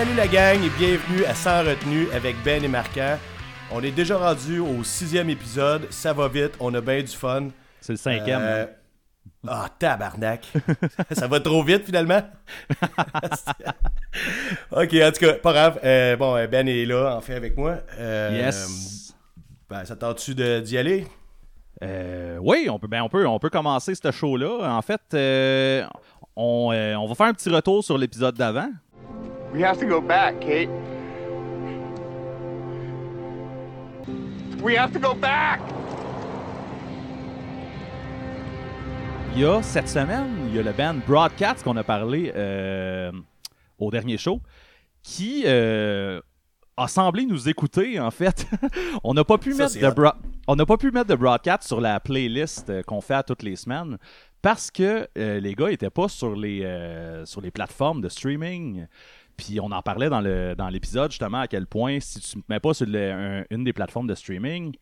Salut la gang et bienvenue à Sans retenue avec Ben et Marquant. On est déjà rendu au sixième épisode, ça va vite, on a bien du fun. C'est le cinquième. Euh, Ah, tabarnak. ça va trop vite finalement? ok, en tout cas, pas grave. Euh, bon, euh, Ben est là, en fait, avec moi. Euh, yes. Ben, ça tente-tu d'y aller? Euh, oui, on peut, ben, on, peut, on peut commencer ce show-là. En fait, on, on va faire un petit retour sur l'épisode d'avant. We have to go back, Kate. We have to go back! Il y a cette semaine, il y a le band Broadcats qu'on a parlé euh, au dernier show, qui euh, a semblé nous écouter en fait. on n'a pas pu Ça, mettre de bro- on pas pu mettre de Broadcats sur la playlist euh, qu'on fait à toutes les semaines parce que euh, les gars étaient pas sur les euh, sur les plateformes de streaming. Puis on en parlait dans le dans l'épisode justement à quel point si tu ne mets pas sur une des plateformes de streaming,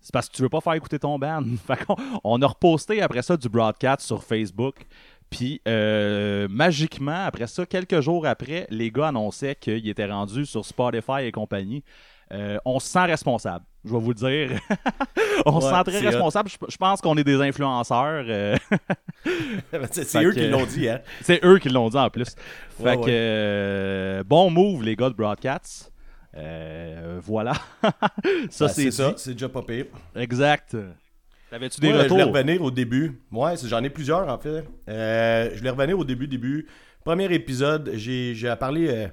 c'est parce que tu veux pas faire écouter ton band. on a reposté après ça du broadcast sur Facebook. Puis euh, magiquement, après ça, quelques jours après, les gars annonçaient qu'ils étaient rendus sur Spotify et compagnie. Euh, on se sent responsable, je vais vous le dire. on se sent très responsable. Je, je pense qu'on est des influenceurs. euh, c'est c'est eux que- qui l'ont dit, hein? c'est eux qui l'ont dit en plus. Fait Ouais, que ouais. euh, bon move, les gars de Broadcast. Euh, voilà. ça, Ben, c'est ça, c'est déjà pas pire. Exact. T'avais-tu des Moi, je voulais retours? revenir au début. Ouais, j'en ai plusieurs en fait. Euh, je voulais revenir au début, début. Premier épisode, j'ai parlé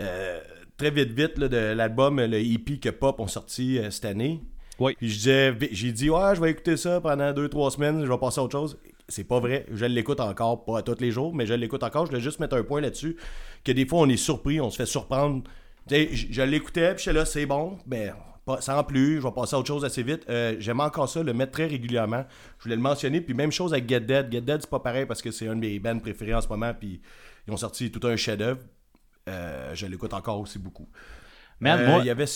euh, très vite, vite là, de l'album, le EP que Pop ont sorti euh, cette année. Oui. Puis je disais, j'ai dit, ouais, je vais écouter ça pendant 2-3 semaines, je vais passer à autre chose. C'est pas vrai. Je l'écoute encore, pas à tous les jours, mais je l'écoute encore. Je voulais juste mettre un point là-dessus. Que des fois, on est surpris, on se fait surprendre. Je, je l'écoutais, puis j'étais là, c'est bon, mais pas, sans plus, je vais passer à autre chose assez vite. Euh, J'aime encore ça, le mettre très régulièrement. Je voulais le mentionner, puis même chose avec Get Dead. Get Dead, c'est pas pareil parce que c'est un de mes bands préférés en ce moment, puis ils ont sorti tout un chef-d'œuvre. Euh, je l'écoute encore aussi beaucoup. Man, Euh, moi, il y avait.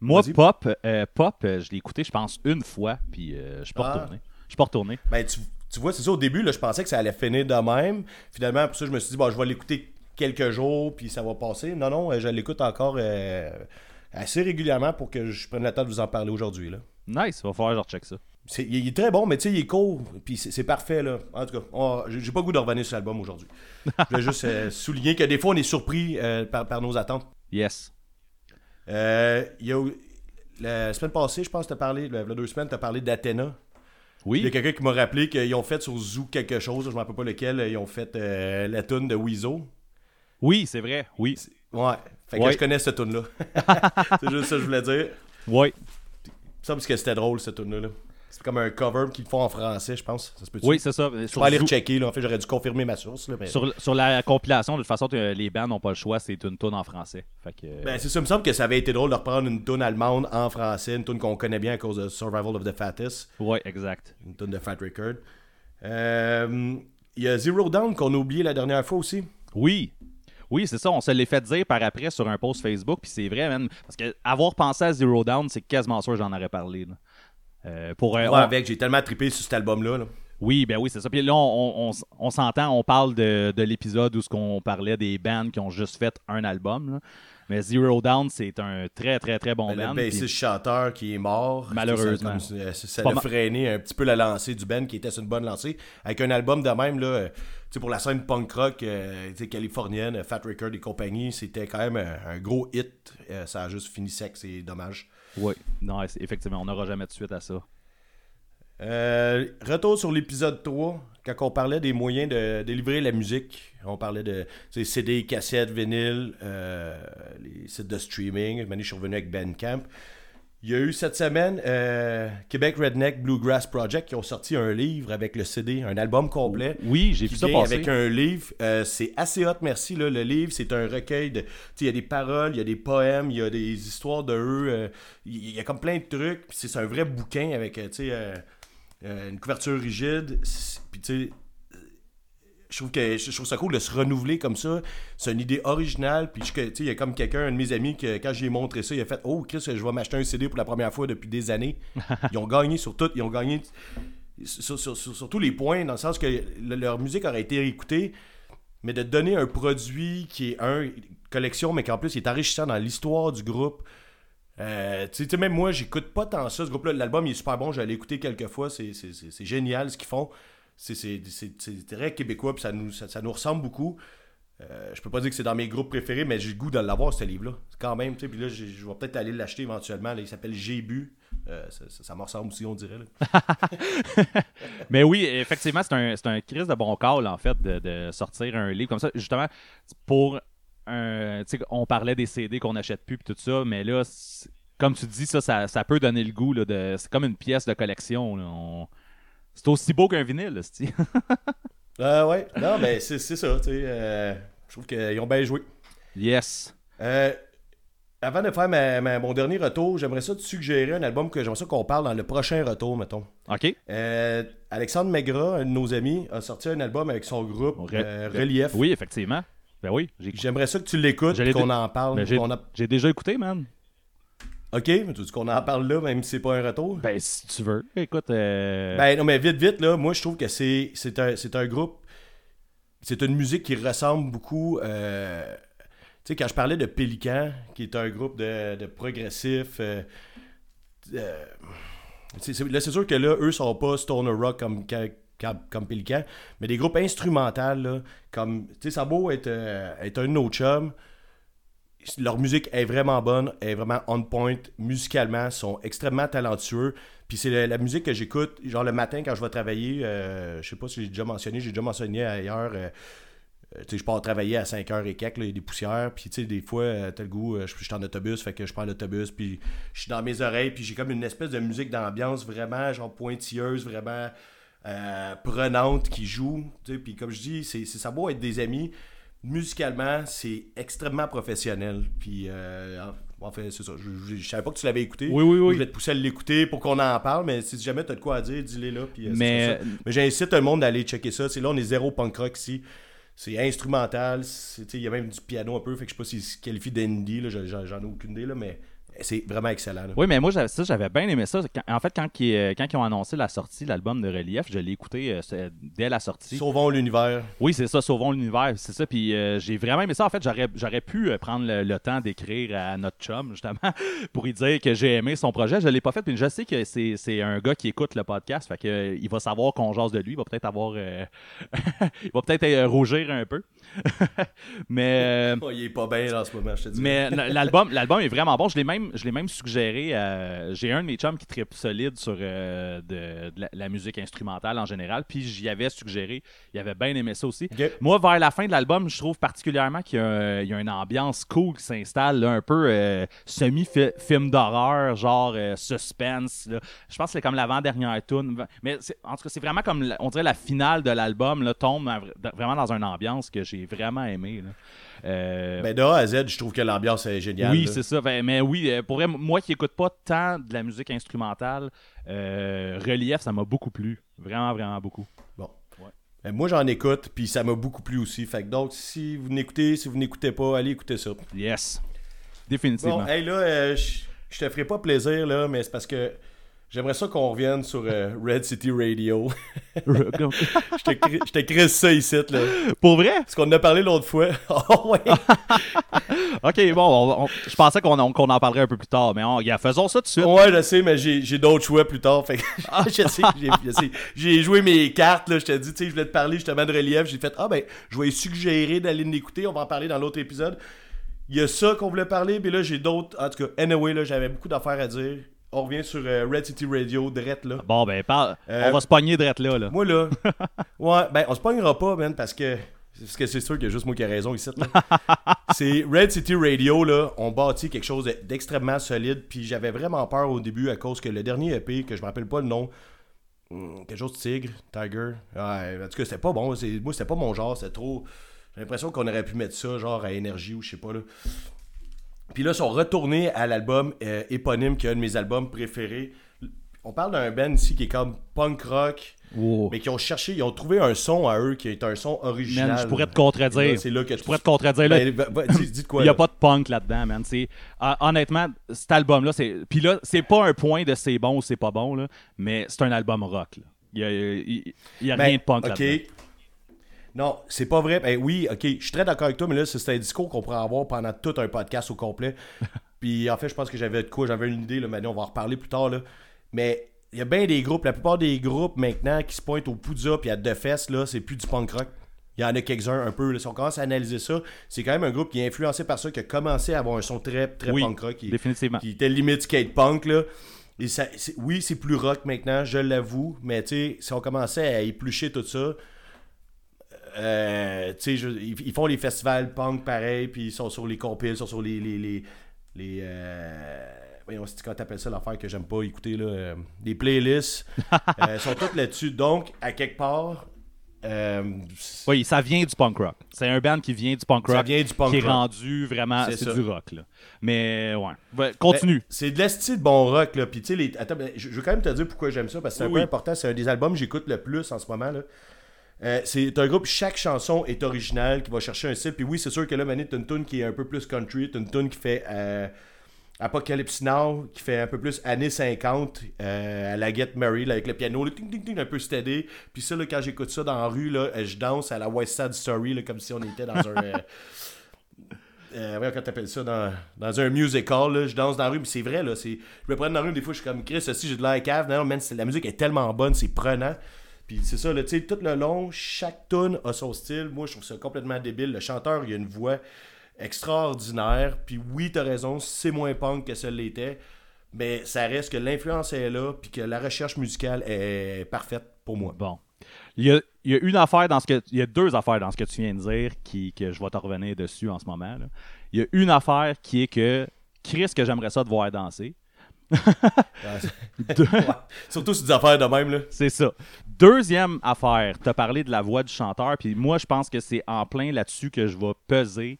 moi. Pop, euh, Pop je l'ai écouté, je pense, une fois, puis je suis pas Ah. retourné. Je suis pas retourné. Ben, tu, tu vois, c'est ça, au début, là, je pensais que ça allait finir de même. Finalement, pour ça, je me suis dit, bon, je vais l'écouter quelques jours, puis ça va passer. Non, non, je l'écoute encore assez régulièrement pour que je prenne le temps de vous en parler aujourd'hui. Nice, va falloir que je recheck ça. Il, est très bon, mais tu sais, il est court, puis c'est parfait, là. En tout cas, j'ai pas le goût de revenir sur l'album aujourd'hui. Je voulais juste euh, souligner que des fois, on est surpris euh, par, par nos attentes. Yes. Euh, y a, la semaine passée, je pense que tu as parlé, il y a deux semaines, tu as parlé d'Athéna. Il y a Oui. quelqu'un qui m'a rappelé qu'ils ont fait sur Zoo quelque chose, je ne me rappelle pas lequel, ils ont fait la tune de Weezo. Oui, c'est vrai. Oui. Ouais, fait que Ouais. je connais cette tune là c'est juste ça que je voulais dire. Oui. Me semble que c'était drôle cette tune là C'est comme un cover qu'ils font en français, je pense. Ça se peut Oui, c'est ça. Je peux aller rechecker, là. En fait, j'aurais dû confirmer ma source. Là, mais... sur, sur la compilation, de toute façon, les bands n'ont pas le choix, c'est une tune en français. Fait que, Ben, c'est ça, il me semble que ça avait été drôle de reprendre une tune allemande en français, une tune qu'on connaît bien à cause de Survival of the Fattest, ouais, exact. une tune de Fat Record. Euh, Il y a Zero Down qu'on a oublié la dernière fois aussi. Oui. Oui, c'est ça. On se l'est fait dire par après sur un post Facebook. Puis c'est vrai, man. Parce que avoir pensé à Zero Down, c'est quasiment sûr que j'en aurais parlé. là. Euh, pour, euh, on- avec, j'ai tellement trippé sur cet album-là. là. Oui, ben oui, c'est ça. Puis là, on, on- on- on s'entend, on parle de, de l'épisode où ce qu'on parlait des bands qui ont juste fait un album. là. Mais Zero Down, c'est un très, très, très bon Ben, band. le bassiste chanteur qui est mort. Malheureusement. Ça, a freiné un petit peu la lancée du band qui était sur une bonne lancée. Avec un album de même, là, euh, pour la scène punk rock euh, californienne, Fat Record et compagnie, c'était quand même un, un gros hit. Euh, ça a juste fini sec, c'est dommage. Oui, non, effectivement, on n'aura jamais de suite à ça. Euh, retour sur l'épisode 3, quand on parlait des moyens de délivrer la musique. On parlait de CD, cassettes, vinyle, euh, les sites de streaming. Je suis revenu avec Bandcamp. Il y a eu cette semaine euh, Québec Redneck Bluegrass Project qui ont sorti un livre avec le CD, un album complet. Oui, j'ai vu ça passer. avec un livre. Euh, c'est assez hot, merci. Là. Le livre, c'est un recueil de. Il y a des paroles, il y a des poèmes, il y a des histoires de eux. euh, il y a comme plein de trucs. C'est un vrai bouquin avec, euh, une couverture rigide. Puis tu sais. Je trouve, que, je trouve ça cool de se renouveler comme ça. C'est une idée originale. Puis je- tu sais, il y a comme quelqu'un, un de mes amis, que quand j'ai montré ça, il a fait Oh, Chris, je vais m'acheter un CD pour la première fois depuis des années. Ils ont gagné sur tout. Ils ont gagné sur, sur- sur- sur tous les points, dans le sens que le- leur musique aurait été écoutée, mais de donner un produit qui est un collection, mais qu'en plus, il est enrichissant dans l'histoire du groupe. Euh, tu sais, même moi, j'écoute pas tant ça. Ce groupe-là, l'album, il est super bon. J'allais écouter quelques fois. C'est génial ce qu'ils font. C'est- très québécois, puis ça nous, ça, ça nous ressemble beaucoup. Euh, je peux pas dire que c'est dans mes groupes préférés, mais j'ai le goût de l'avoir, ce livre-là. Quand même, tu sais. Puis là, je vais peut-être aller l'acheter éventuellement. il s'appelle J'ai bu. Euh, ça, me ressemble aussi, on dirait. Mais oui, effectivement, c'est un, un crise de bon call, en fait, de, sortir un livre comme ça. Justement, pour un. Tu sais, on parlait des CD qu'on n'achète plus, puis tout ça, mais là, comme tu dis, ça, ça, ça peut donner le goût. Là, de, c'est comme une pièce de collection. On- C'est aussi beau qu'un vinyle, c'ti. Euh, ouais, non, mais c'est c'est ça. tu sais, euh, je trouve qu'ils ont bien joué. Yes. Euh, avant de faire ma- ma- mon dernier retour, j'aimerais ça te suggérer un album que j'aimerais ça qu'on parle dans le prochain retour, mettons. OK. Euh, Alexandre Maigrat, un de nos amis, a sorti un album avec son groupe Re- euh, Relief. Oui, effectivement. Ben oui, j'ai J'aimerais ça que tu l'écoutes et qu'on en parle. ben, j'ai- qu'on a- j'ai déjà écouté, man. Ok, mais tu dis qu'on en parle là, même si c'est pas un retour? Ben, si tu veux. Écoute, euh, Ben non, mais vite, vite, là, moi je trouve que c'est c'est un, c'est un groupe. C'est une musique qui ressemble beaucoup. euh, tu sais, quand je parlais de Pélican, qui est un groupe de, de progressifs. euh, là, c'est sûr que là, eux sont pas stoner rock comme, comme, comme- Pélican, mais des groupes instrumentaux, là, comme. Tu sais, ça a beau être, être un de nos chums. Leur musique est vraiment bonne, est vraiment on point musicalement, sont extrêmement talentueux. Puis c'est la, musique que j'écoute, genre le matin quand je vais travailler, euh, je sais pas si j'ai déjà mentionné, j'ai déjà mentionné ailleurs, euh, je pars travailler à 5h et quelques, il y a des poussières, puis tu sais, des fois, euh, t'as le goût, euh, je suis en autobus, fait que je prends l'autobus, puis je suis dans mes oreilles, puis j'ai comme une espèce de musique d'ambiance vraiment, genre pointilleuse, vraiment euh, prenante qui joue, puis comme je dis, c'est- ça beau être des amis, musicalement, c'est extrêmement professionnel, puis euh, en fait, c'est ça, je, je, je savais pas que tu l'avais écouté, Oui, oui, oui. je vais te pousser à l'écouter pour qu'on en parle, mais si jamais t'as de quoi à dire, dis-les là, puis euh, Mais- ça. Mais j'incite tout le monde à aller checker ça. C'est là, on est zéro punk rock ici. C'est instrumental. tu Il y a même du piano un peu. Fait que je sais pas s'il se qualifie d'indie. j'en ai aucune idée. Là, mais c'est vraiment excellent. là. Oui, mais moi, j'avais- ça, j'avais bien aimé ça. En fait, quand ils, euh, quand ils ont annoncé la sortie de l'album de Relief, je l'ai écouté euh, dès la sortie. Sauvons l'univers. Oui, c'est ça, Sauvons l'univers, c'est ça. Puis euh, j'ai vraiment aimé ça. En fait, j'aurais, j'aurais pu prendre le, le temps d'écrire à notre chum, justement, pour lui dire que j'ai aimé son projet. Je l'ai pas fait, puis je sais que c'est, c'est un gars qui écoute le podcast, fait que il va savoir qu'on jase de lui, il va peut-être avoir... euh, il va peut-être rougir un peu. mais... euh, Oh, il est pas bien en ce moment, je te dis. mais l'album, l'album est vraiment bon. Je l'ai même, je l'ai même suggéré. à- J'ai un de mes chums qui tripe solide sur euh, de, de la, la musique instrumentale en général. Puis j'y avais suggéré. Il avait bien aimé ça aussi. Moi, vers la fin de l'album, je trouve particulièrement qu'il y, a y une ambiance cool qui s'installe, un peu euh, semi-film d'horreur, genre euh, suspense. là. Je pense que c'est comme l'avant-dernière tune. Mais c'est- en tout cas, c'est vraiment comme, on dirait, la finale de l'album tombe vraiment dans une ambiance que j'ai vraiment aimé. là. Euh, Ben, de A à Z, je trouve que l'ambiance est géniale. oui, c'est ça. Ben, mais oui, euh, pour vrai, moi qui écoute pas tant de la musique instrumentale, euh, Relief, ça m'a beaucoup plu. Vraiment, vraiment beaucoup. Bon. Ouais. Ben, moi, j'en écoute, puis ça m'a beaucoup plu aussi. Fait que donc, si vous n'écoutez, si vous n'écoutez pas, allez écouter ça. Yes. Définitivement. Bon, hey, là, euh, je je te ferai pas plaisir, là, mais c'est parce que j'aimerais ça qu'on revienne sur euh, Red City Radio. je crisse ça ici, là. pour vrai? Parce qu'on en a parlé l'autre fois. oh, ouais. Ok, bon, on- on- je pensais qu'on en- parlerait un peu plus tard, mais on, faisons ça tout de suite. Ouais, je sais, mais j'ai d'autres choix plus tard. Fait que je sais, j'ai- joué mes cartes, là. Je te dis, tu sais, je voulais te parler justement de relief. J'ai fait, ah ben, je vais suggérer d'aller l'écouter. On va en parler dans l'autre épisode. Il y a ça qu'on voulait parler, mais là, j'ai d'autres. En tout cas, anyway, là, j'avais beaucoup d'affaires à dire. On revient sur euh, Red City Radio, direct, là. Bon, ben, parle. Euh, on va se pogner drette là. là. Moi, là, ouais, ben, on se pognera pas, man, parce que. Parce que c'est sûr qu'il y a juste moi qui ai raison ici. là. c'est Red City Radio, là, on bâtit quelque chose de- d'extrêmement solide. Puis j'avais vraiment peur au début à cause que le dernier EP, que je me rappelle pas le nom, hum, quelque chose de Tigre, Tiger. Ouais, en tout cas, c'était pas bon. Moi, c'était pas mon genre. C'était trop. J'ai l'impression qu'on aurait pu mettre ça, genre à énergie ou je sais pas, là. Puis là, ils sont retournés à l'album euh, éponyme, qui est un de mes albums préférés. On parle d'un band ici qui est comme punk rock, Wow. mais qui ont cherché, ils ont trouvé un son à eux qui est un son original. Man, je pourrais te contredire. C'est là que Je pourrais te contredire. Là, Ben, va- dis, dis de quoi Il n'y a là? pas de punk là-dedans, man. Ah, honnêtement, cet album-là, c'est. Puis là, c'est pas un point de c'est bon ou c'est pas bon, là, mais c'est un album rock. là. Il n'y a, il- il y a Ben, rien de punk ok. là-dedans. Non, c'est pas vrai. Ben oui, ok, je suis très d'accord avec toi, mais là, c'est un discours qu'on pourrait avoir pendant tout un podcast au complet. Puis en fait, je pense que j'avais de quoi, j'avais une idée, là, mais on va en reparler plus tard. Là. Mais il y a bien des groupes, la plupart des groupes maintenant qui se pointent au Poudza puis à De Fesses, là, c'est plus du punk rock. Il y en a quelques-uns un peu. Là. Si on commence à analyser ça, c'est quand même un groupe qui est influencé par ça, qui a commencé à avoir un son très, très Oui, punk rock. Qui, définitivement. qui était limite skate punk. Là. Et ça, oui, c'est plus rock maintenant, je l'avoue, mais tu sais, si on commençait à éplucher tout ça, euh, je- ils, font les festivals punk pareil, puis ils sont sur les compiles, ils sont sur les. les, les, les, euh, voyons, c'est quand t'appelles ça l'affaire que j'aime pas écouter, là, euh, les playlists, euh, ils sont toutes là-dessus. Donc, à quelque part, euh, Oui, ça vient du punk rock. C'est un band qui vient du punk rock. ça vient du punk qui est rock. rendu vraiment. C'est du rock, là. Mais, ouais. Ouais, continue. Ben, c'est de l'esti de bon rock, là. Puis, tu sais, les... Attends, ben, je je veux quand même te dire pourquoi j'aime ça, parce que c'est un peu important. C'est un des albums que j'écoute le plus en ce moment, là. Euh, c'est un groupe, chaque chanson est originale, qui va chercher un style. Puis oui, c'est sûr que là, Mané, t'as une tune qui est un peu plus country, t'as une tune qui fait euh, Apocalypse Now, qui fait un peu plus années 50, euh, à la Get Mary, là, avec le piano, là, ting, ting, ting, un peu steady. Puis ça, là, quand j'écoute ça dans la rue, là, je danse à la West Side Story, là, comme si on était dans un... euh, voyons, quand t'appelles ça, dans, dans un musical, là, je danse dans la rue, mais c'est vrai, là, c'est, je me prends dans la rue, des fois, je suis comme, Chris, aussi, j'ai de l'air cave, non, man, la musique est tellement bonne, c'est prenant, puis c'est ça, tu sais, tout le long, chaque tune a son style, moi, je trouve ça complètement débile, le chanteur, il a une voix extraordinaire, puis oui, t'as raison, c'est moins punk que ça l'était, mais ça reste que l'influence est là, puis que la recherche musicale est parfaite pour moi. Bon. Il y, a, une affaire dans ce que. Il y a deux affaires dans ce que tu viens de dire qui, que je vais te revenir dessus en ce moment. Il y a une affaire qui est que Chris, que j'aimerais ça te voir danser. Deux- Ouais. Surtout sur des affaires de même, là. C'est ça. Deuxième affaire, tu as parlé de la voix du chanteur, puis moi, je pense que c'est en plein là-dessus que je vais peser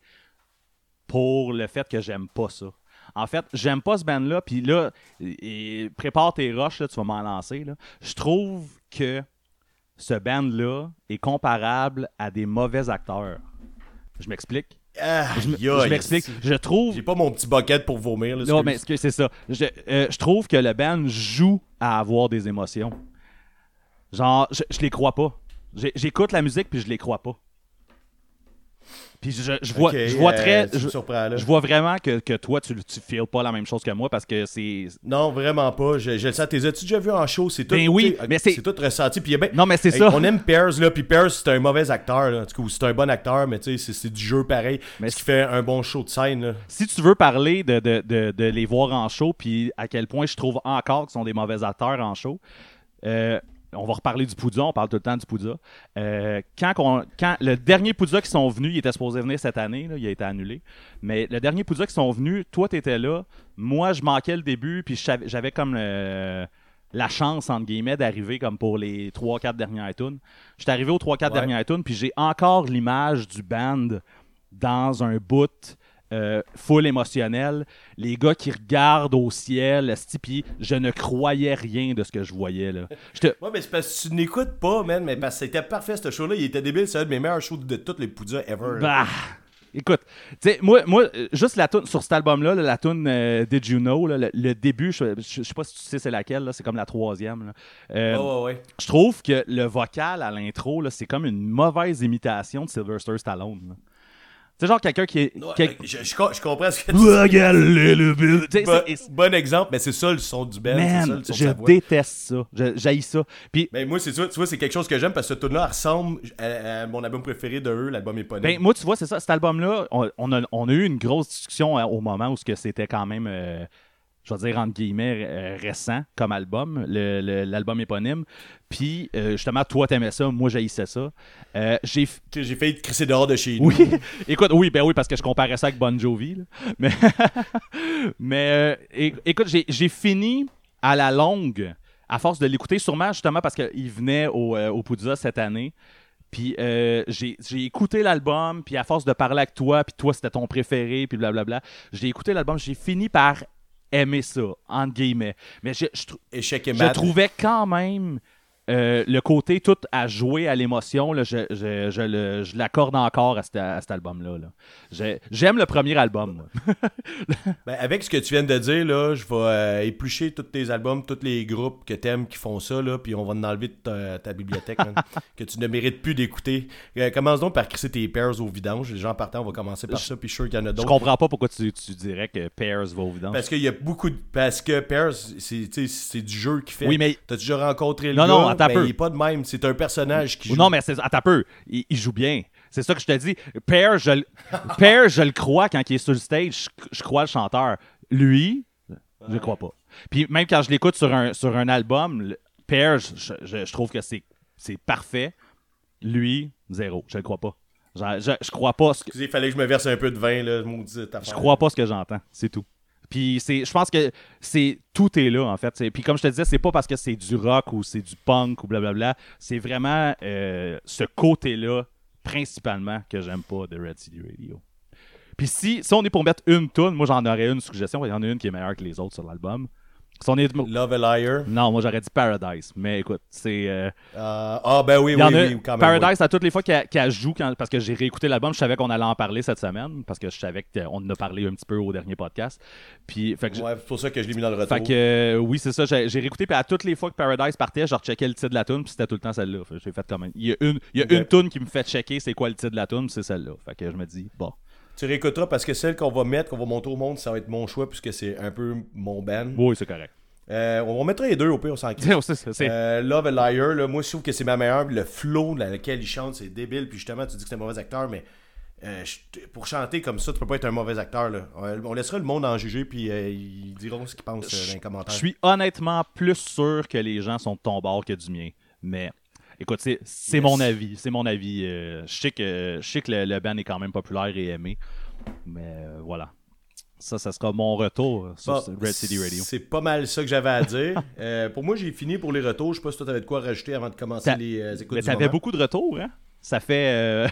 pour le fait que j'aime pas ça. En fait, j'aime pas ce band-là, puis là, et- et prépare tes roches, là, tu vas m'en lancer. là. Je trouve que ce band-là est comparable à des mauvais acteurs. Je m'explique. Ah, Je m'explique. Je trouve J'ai pas mon petit bucket pour vomir, là. non, mais c'est ça. Je, euh, je trouve que le band joue à avoir des émotions. Genre, je, je les crois pas. J'écoute la musique puis je les crois pas. Puis je, je vois, Ok, je vois euh, très, je, surprends, là. je vois vraiment que, que toi tu, tu feels pas la même chose que moi parce que c'est. Non, vraiment pas. Je, le sens. T'es as-tu déjà vu en show? C'est tout. Ben oui, mais c'est- tout ressenti. Puis ben- Non mais c'est Hey, ça. On aime Pierce, là. Puis Pierce, c'est un mauvais acteur, là. En c'est un bon acteur, mais tu sais, c'est- c'est du jeu pareil. Mais ce qui fait un bon show de scène, là. Si tu veux parler de, de, de, de les voir en show puis à quel point je trouve encore qu'ils sont des mauvais acteurs en show. euh, on va reparler du Poudza, on parle tout le temps du Poudza. Euh, quand, qu'on- quand le dernier Poudza qui sont venus, il était supposé venir cette année, là, il a été annulé. Mais le dernier Poudza qui sont venus, toi tu étais là, moi je manquais le début, puis je j'avais comme le- la chance, entre guillemets, d'arriver comme pour les 3-4 dernières tunes. J'étais arrivé aux 3-4 Ouais. dernières tunes, puis j'ai encore l'image du band dans un bout euh, full émotionnel. Les gars qui regardent au ciel, puis je ne croyais rien de ce que je voyais. Là. Ouais, mais c'est parce que tu n'écoutes pas, man. Mais parce que c'était parfait, ce show-là. Il était débile. C'est un de mes meilleurs shows de toutes les Poudjas ever. Bah! Écoute, tu sais, moi, moi, euh, juste la tune sur cet album-là, là, la tune euh, Did You Know, là, le, le début, je, je- je sais pas si tu sais c'est laquelle, là, c'est comme la troisième. là. Euh, Ouais, ouais, ouais. Je trouve que le vocal à l'intro, là, c'est comme une mauvaise imitation de Sylvester Stallone. là. Sais, genre quelqu'un qui est. Ouais, qui est- je, je co- je comprends ce que tu sais, Bon, c'est- bon exemple, mais c'est ça le son du c'est ça de je déteste ça. J'haïs ça. Puis, Mais moi, c'est ça, tu vois, c'est quelque chose que j'aime parce que ce tune-là ressemble à, à mon album préféré de eux, l'album éponyme. ben, moi, tu vois, c'est ça. Cet album-là, on, on a, on a eu une grosse discussion euh, au moment où c'était quand même, euh, je vais dire entre guillemets, euh, récent comme album, l'album éponyme. Puis, euh, justement, toi, t'aimais ça, moi, j'haïssais ça. Euh, J'ai f- Tu sais, J'ai failli te crisser dehors de chez nous. Oui, écoute, oui, ben oui, parce que je comparais ça avec Bon Jovi. là. Mais, mais écoute, j'ai- fini à la longue, à force de l'écouter, sûrement justement parce qu'il venait au, au Poudza cette année. Puis euh, j'ai écouté l'album, puis à force de parler avec toi, puis toi c'était ton préféré, puis blablabla, j'ai écouté l'album, j'ai fini par aimer ça, entre guillemets. Mais je, trouvais quand même euh, le côté tout à jouer à l'émotion, là, je, je, je je l'accorde encore à, cet- album-là. là. J'ai- J'aime le premier album. Ben, avec ce que tu viens de dire, là, je vais euh, éplucher tous tes albums, tous les groupes que t'aimes qui font ça, là, puis on va en enlever de ta, ta bibliothèque, que tu ne mérites plus d'écouter. Euh, commence donc par crisser tes pairs au vidange. Les gens partant, on va commencer par ça, puis je suis sûr qu'il y en a Je d'autres. comprends pas pourquoi tu, tu dirais que Pairs va au vidange. Parce qu'il y a beaucoup de. Parce que Pairs, c'est c'est du jeu qui fait. Oui, mais- T'as déjà rencontré le Non, gars, non, mais peu. il est pas de même. C'est un personnage qui Ou joue. Non, mais c'est, attends peu. Il, il joue bien. C'est ça que je te dis. Pear, je, le- Pear, je le crois quand il est sur le stage. Je, je crois le chanteur. Lui, je le crois pas. Puis même quand je l'écoute sur un, sur un album, le- Pear, je, je- je trouve que c'est, c'est parfait. Lui, zéro. Je le crois pas. Je, je, je crois pas ce que, Il fallait que je me verse un peu de vin, là, maudite je crois pas ce que j'entends. C'est tout. Puis c'est, je pense que c'est tout est là en fait. Puis comme je te disais, c'est pas parce que c'est du rock ou c'est du punk ou blablabla. C'est vraiment euh, ce côté-là principalement que j'aime pas de Red City Radio. Puis si, si on est pour mettre une tune, moi j'en aurais une suggestion. Il y en a une qui est meilleure que les autres sur l'album. Si on est... Love a Liar. Non, moi j'aurais dit Paradise. Mais écoute, c'est. euh, Euh, ah, ben oui, oui, oui, quand même. Paradise, à toutes les fois qu'elle joue, quand- parce que j'ai réécouté l'album, je savais qu'on allait en parler cette semaine, parce que je savais qu'on en a parlé un petit peu au dernier podcast. Puis, fait que, Ouais, c'est pour ça que je l'ai mis dans le retour. fait que, euh, oui, c'est ça, j'ai réécouté, puis à toutes les fois que Paradise partait, je recheckais le titre de la tune, puis c'était tout le temps celle-là. J'ai fait comme Il y a une, il y a Ok. une tune qui me fait checker c'est quoi le titre de la tune, c'est celle-là. Fait que je me dis, bon. Tu réécouteras parce que celle qu'on va mettre, qu'on va montrer au monde, ça va être mon choix puisque c'est un peu mon band. Oui, c'est correct. Euh, on va mettre les deux au pire, on s'en Euh, Love a Liar, là, moi je trouve que c'est ma meilleure. Le flow dans lequel il chante, c'est débile. Puis justement, tu dis que c'est un mauvais acteur, mais euh, je- pour chanter comme ça, tu peux pas être un mauvais acteur. Là. On laissera le monde en juger, puis euh, ils diront ce qu'ils pensent dans les Je commentaires. suis honnêtement plus sûr que les gens sont de ton bord que du mien. Mais écoute, c'est Yes. mon avis. C'est mon avis. Euh, je sais que, je sais que le, le band est quand même populaire et aimé. Mais euh, voilà. Ça, ça sera mon retour sur Bah, Red City Radio. C'est pas mal ça que j'avais à dire. Euh, pour moi, j'ai fini pour les retours. Je sais pas si toi t'avais de quoi rajouter avant de commencer les euh, écoutes Mais t'avais beaucoup de retours, hein? Ça fait. euh,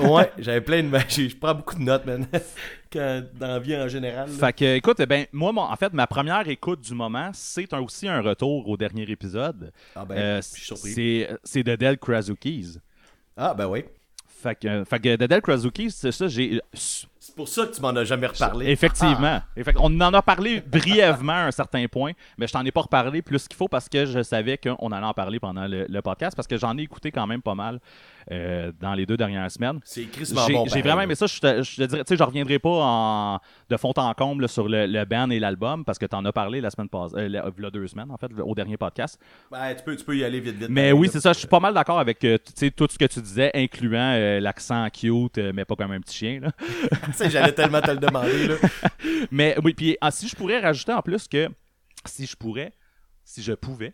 Ouais, j'avais plein de. Je prends beaucoup de notes, man. Quand, dans la vie en général. là. fait que, écoute, ben, moi, mon- en fait, ma première écoute du moment, c'est un- aussi un retour au dernier épisode. Ah ben, Euh, je suis surpris. c'est de Del Krasukis. Ah ben oui. Fait que, fait que c'est ça, j'ai. C'est pour ça que tu m'en as jamais reparlé. Effectivement. Effect- On en a parlé brièvement à un certain point, mais je t'en ai pas reparlé plus qu'il faut parce que je savais qu'on allait en parler pendant le, le podcast parce que j'en ai écouté quand même pas mal euh, dans les deux dernières semaines. C'est J'ai crissement bon. j'ai pareil, vraiment aimé ça. Je te, je te dirais, tu sais, je reviendrai pas en, de fond en comble là, sur le, le band et l'album parce que tu en as parlé la semaine passée, euh, la- deux semaines en fait, au dernier podcast. Ouais, tu, peux, tu peux y aller vite, vite. Mais oui, c'est ça. Je suis pas mal d'accord avec euh, tout ce que tu disais, incluant euh, l'accent cute, mais pas comme un petit chien. Là. Sais, J'allais tellement te le demander. Là. Mais oui, puis ah, si je pourrais rajouter en plus que si je pourrais, si je pouvais,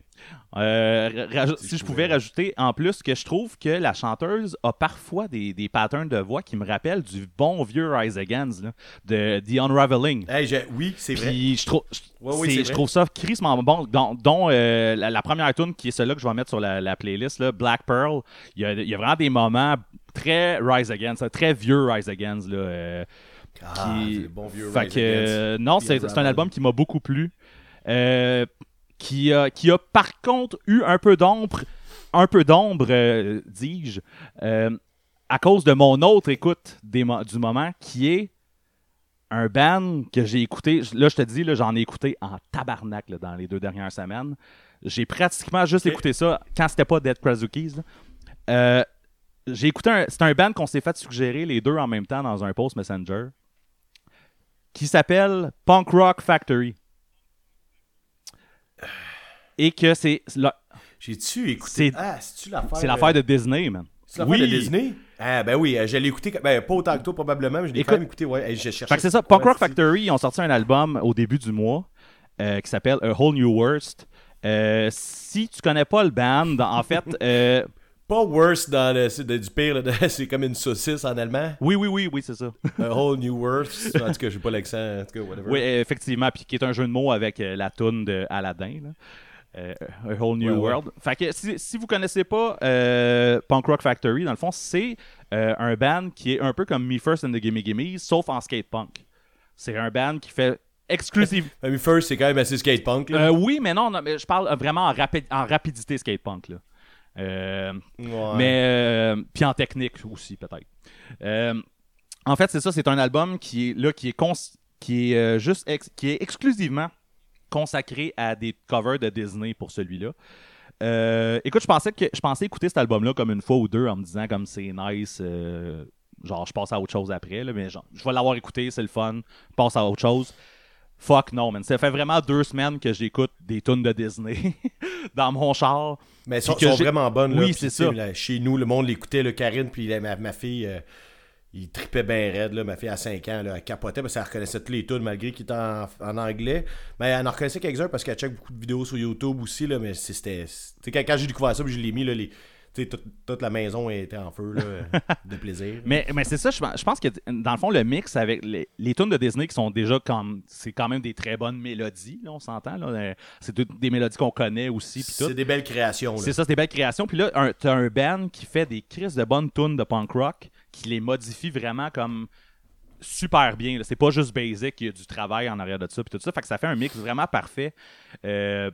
euh, si, je pouvais pouvais. rajouter en plus que je trouve que la chanteuse a parfois des, des patterns de voix qui me rappellent du bon vieux Rise Against là, de The Unraveling. Hey, oui, c'est vrai. Je trouve, je- Ouais, oui, c'est- c'est je vrai. trouve ça crissement bon. Dont, dont, euh, la, la première tune qui est celle-là que je vais mettre sur la, la playlist, là, Black Pearl. Il y, a, il y a vraiment des moments très Rise Against, très vieux Rise Against. Là, euh, Ah, qui- le bon vieux fait Rise que, Against. euh, non, c'est c'est un album qui m'a beaucoup plu. Euh, qui, a, qui a par contre eu un peu d'ombre, un peu d'ombre, euh, dis-je, euh, à cause de mon autre écoute des mo- du moment, qui est un band que j'ai écouté. Là, je te dis, là, j'en ai écouté en tabarnak là, dans les deux dernières semaines. J'ai pratiquement juste écouté ça quand c'était pas Dead Krasukis. là. Euh, j'ai écouté un, c'est un band qu'on s'est fait suggérer les deux en même temps dans un post Messenger qui s'appelle Punk Rock Factory. Et que c'est la- J'ai-tu écouté c'est- Ah, l'affaire c'est l'affaire de Disney, man. C'est l'affaire de Disney? Ah, ben oui, euh, je l'ai écouté. Ben, pas autant que toi, probablement, mais je l'ai Écoute- quand même écouté. Ouais. Fait que c'est ça. Punk Rock Factory, ils ont sorti un album au début du mois euh, qui s'appelle A Whole New Worst. Euh, si tu connais pas le band, en fait, euh, Pas worse dans le, c'est du pire, là, c'est comme une saucisse en allemand. oui, oui, oui, oui, c'est ça. A whole new worst. En tout cas, j'ai pas l'accent. En tout cas, whatever. Oui, effectivement, puis qui est un jeu de mots avec euh, la toune de Aladdin. là. Euh, A Whole New Ouais, ouais. World. Fait que si, si vous connaissez pas euh, Punk Rock Factory, dans le fond, c'est euh, un band qui est un peu comme Me First and the Gimme Gimme, sauf en skate punk. C'est un band qui fait exclusive. Family First, c'est quand même assez skatepunk. Là. Euh, oui, mais non, non, mais je parle vraiment en, rapi- en rapidité skatepunk. Là. Euh, Ouais. Mais euh, puis en technique aussi peut-être. Euh, en fait, c'est ça, c'est un album qui est là qui est cons- qui est juste ex- qui est exclusivement consacré à des covers de Disney pour celui-là. Euh, écoute, je pensais que je pensais écouter cet album-là comme une fois ou deux en me disant comme c'est nice. euh, genre, je passe à autre chose après, là, mais genre, je vais l'avoir écouté, c'est le fun, je passe à autre chose. Fuck non, man. Ça fait vraiment deux semaines que j'écoute des tunes de Disney dans mon char. Mais elles sont, vraiment bonnes. là. Oui, c'est ça. là, chez nous, le monde l'écoutait, le Karine, puis la- ma, ma fille, euh, il tripait bien raide. Là, ma fille à 5 ans, là, elle capotait parce qu'elle reconnaissait tous les tunes malgré qu'il était en, en anglais. Mais elle en reconnaissait quelques-uns parce qu'elle check beaucoup de vidéos sur YouTube aussi. Là, mais c'était. Quand, quand j'ai découvert ça, puis je l'ai mis, là, les, sais, toute, toute la maison était en feu là, de plaisir. Mais, mais c'est ça, je, pense- je pense que dans le fond, le mix avec les, les tunes de Disney qui sont déjà comme. C'est quand même des très bonnes mélodies, là, on s'entend. Euh, C'est toutes des mélodies qu'on connaît aussi. C'est des belles créations. C'est ça, c'est des belles créations. Puis là, t'as un band qui fait des crises de bonnes tunes de punk rock qui les modifie vraiment comme super bien. C'est pas juste basic, il y a du travail en arrière de ça. Puis tout ça. Fait que ça fait un mix vraiment parfait. Euh,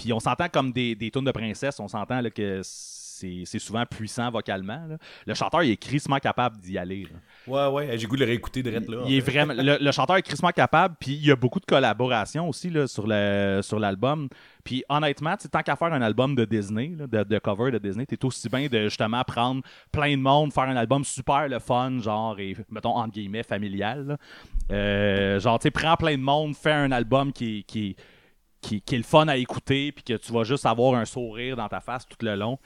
puis on s'entend comme des, des tunes de princesse. On s'entend que c'est c'est souvent puissant vocalement. là. Le chanteur, il est crissement capable d'y aller. là. Ouais, ouais, j'ai goût de le réécouter direct là. Il est vraiment, le, le chanteur est crissement capable, puis il y a beaucoup de collaborations aussi là, sur, le, sur l'album. Puis honnêtement, tant qu'à faire un album de Disney, là, de, de cover de Disney, t'es aussi bien de justement prendre plein de monde, faire un album super le fun, genre, et mettons entre guillemets familial. Euh, genre, tu sais, prends plein de monde, fais un album qui, qui, qui, qui est le fun à écouter, puis que tu vas juste avoir un sourire dans ta face tout le long.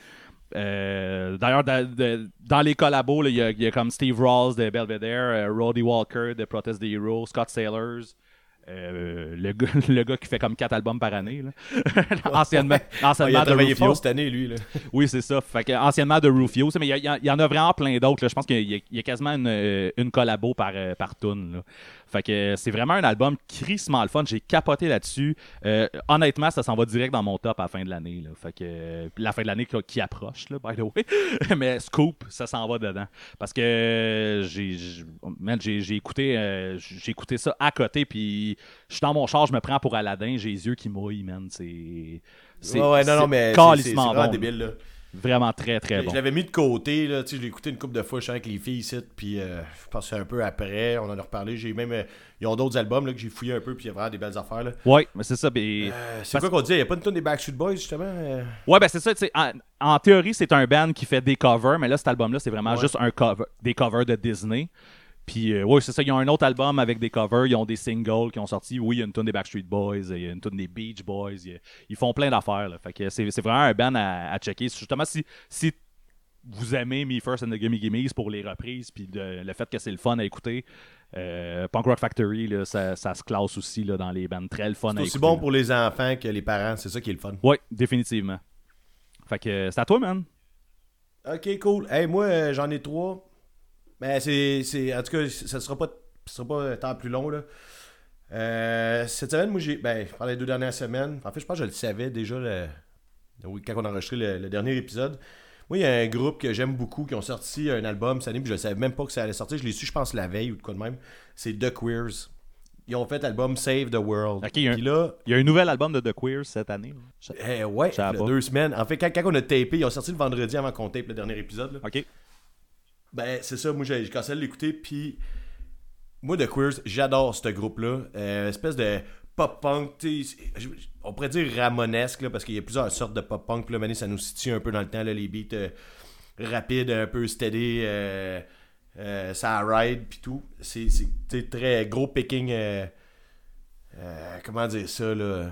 Euh, D'ailleurs, dans les collabos, il y, a- il y a comme Steve Ross de Belvedere, euh, Roddy Walker de Protest the Hero, Scott Sailors, euh, le, gars, le gars qui fait comme 4 albums par année. là. anciennement Ouais, il anciennement a travaillé fort cette année, lui. Là. Oui, c'est ça. Fait que, anciennement de Rufio. Mais il y, en a vraiment plein d'autres. Je pense qu'il y, a- quasiment une, une collabo par, par tune. Fait que c'est vraiment un album crissement le fun. J'ai capoté là-dessus. Euh, honnêtement, ça s'en va direct dans mon top à la fin de l'année. là. Fait que la fin de l'année qui, approche, là, by the way. Mais Scoop, ça s'en va dedans. Parce que j'ai j'ai- man, j'ai j'ai écouté, euh, j'ai écouté ça à côté. Puis je suis dans mon char, je me prends pour Aladdin. J'ai les yeux qui mouillent, man. C'est. c'est- Ouais, ouais, non, non, c'est mais c'est- c'est c'est vraiment bon, débile. Là. Vraiment très, très Je bon. l'avais mis de côté, là, tu sais, je l'ai écouté une couple de fois, je suis avec les filles ici, puis euh, je pense un peu après, on en a reparlé, j'ai même, euh, ils ont d'autres albums là, que j'ai fouillé un peu, puis il y a vraiment des belles affaires, là. Ouais, mais c'est ça. Euh, c'est Parce- quoi qu'on disait, il n'y a pas une tonne des Backstreet Boys, justement? Ouais, ben c'est ça. tu sais, En, en théorie, c'est un band qui fait des covers, mais là, cet album-là, c'est vraiment Ouais. juste un cover, des covers de Disney. Puis, euh, ouais, c'est ça. Ils ont un autre album avec des covers. Ils ont des singles qui ont sorti. Oui, il y a une tonne des Backstreet Boys. Il y a une tonne des Beach Boys. il y a- ils font plein d'affaires. là. Fait que c'est c'est vraiment un band à, à checker. Justement, si, si vous aimez Me First and the Gimme Gimmes pour les reprises, puis de- le fait que c'est le fun à écouter, euh, Punk Rock Factory, là, ça, ça se classe aussi là, dans les bands très le fun C'est à aussi écouter. bon là. pour les enfants que les parents, c'est ça qui est le fun. Ouais, définitivement. Fait que c'est à toi, man. Ok, cool. Hey, moi, euh, j'en ai trois. Mais c'est. En tout cas, ça sera pas, ça sera pas un temps plus long, là. Euh, cette semaine, moi, j'ai. Ben, pendant les deux dernières semaines, en fait, je pense que je le savais déjà le- quand on a enregistré le, le dernier épisode. Moi, il y a un groupe que j'aime beaucoup qui ont sorti un album cette année, puis je ne savais même pas que ça allait sortir. Je l'ai su, je pense, la veille ou de quoi de même. C'est The Queers. Ils ont fait l'album Save the World. Ok, il y a un- là, Il y a un nouvel album de The Queers cette année. eh, ouais, deux semaines. En fait, quand, quand on a tapé, ils ont sorti le vendredi avant qu'on tape le dernier épisode. là. Ok. Ben, c'est ça, moi j'ai commencé à l'écouter, puis moi, The Queers, j'adore ce groupe-là. Euh, espèce de pop-punk, on pourrait dire ramonesque, là, parce qu'il y a plusieurs sortes de pop-punk, là, ça nous situe un peu dans le temps, là, les beats euh, rapides, un peu steady, euh, ça ride, puis tout. C'est très gros picking, comment dire ça, là,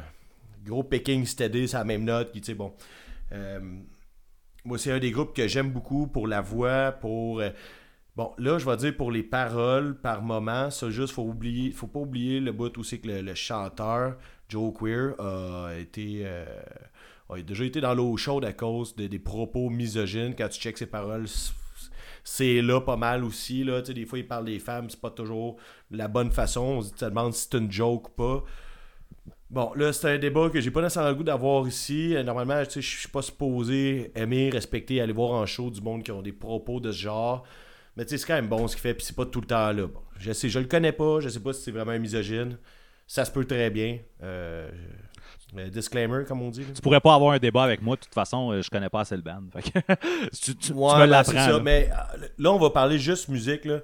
gros picking steady, c'est la même note, qui, tu sais, bon... moi, c'est un des groupes que j'aime beaucoup pour la voix, pour. euh, Bon, là, je vais dire pour les paroles par moment, ça juste, faut faut pas oublier le bout aussi que le, chanteur, Joe Queer, a été. euh, déjà été dans l'eau chaude à cause de- des propos misogynes. Quand tu checks ses paroles, c'est là pas mal aussi. Là. Des fois, il parle des femmes, c'est pas toujours la bonne façon. On se demande si c'est une joke ou pas. Bon, là, c'est un débat que j'ai pas nécessairement le goût d'avoir ici. Euh, Normalement, tu sais, je suis pas supposé aimer, respecter, aller voir en show du monde qui ont des propos de ce genre. Mais tu sais, c'est quand même bon ce qu'il fait, puis c'est pas tout le temps là. Bon, je sais, je le connais pas, je sais pas si c'est vraiment un misogyne. ça se peut très bien. Euh, euh, disclaimer, comme on dit. là. Tu pourrais pas avoir un débat avec moi, de toute façon, je connais pas assez le band. Fait que tu, tu- tu Ouais, me ben, l'apprends. là. mais là, on va parler juste musique. Là.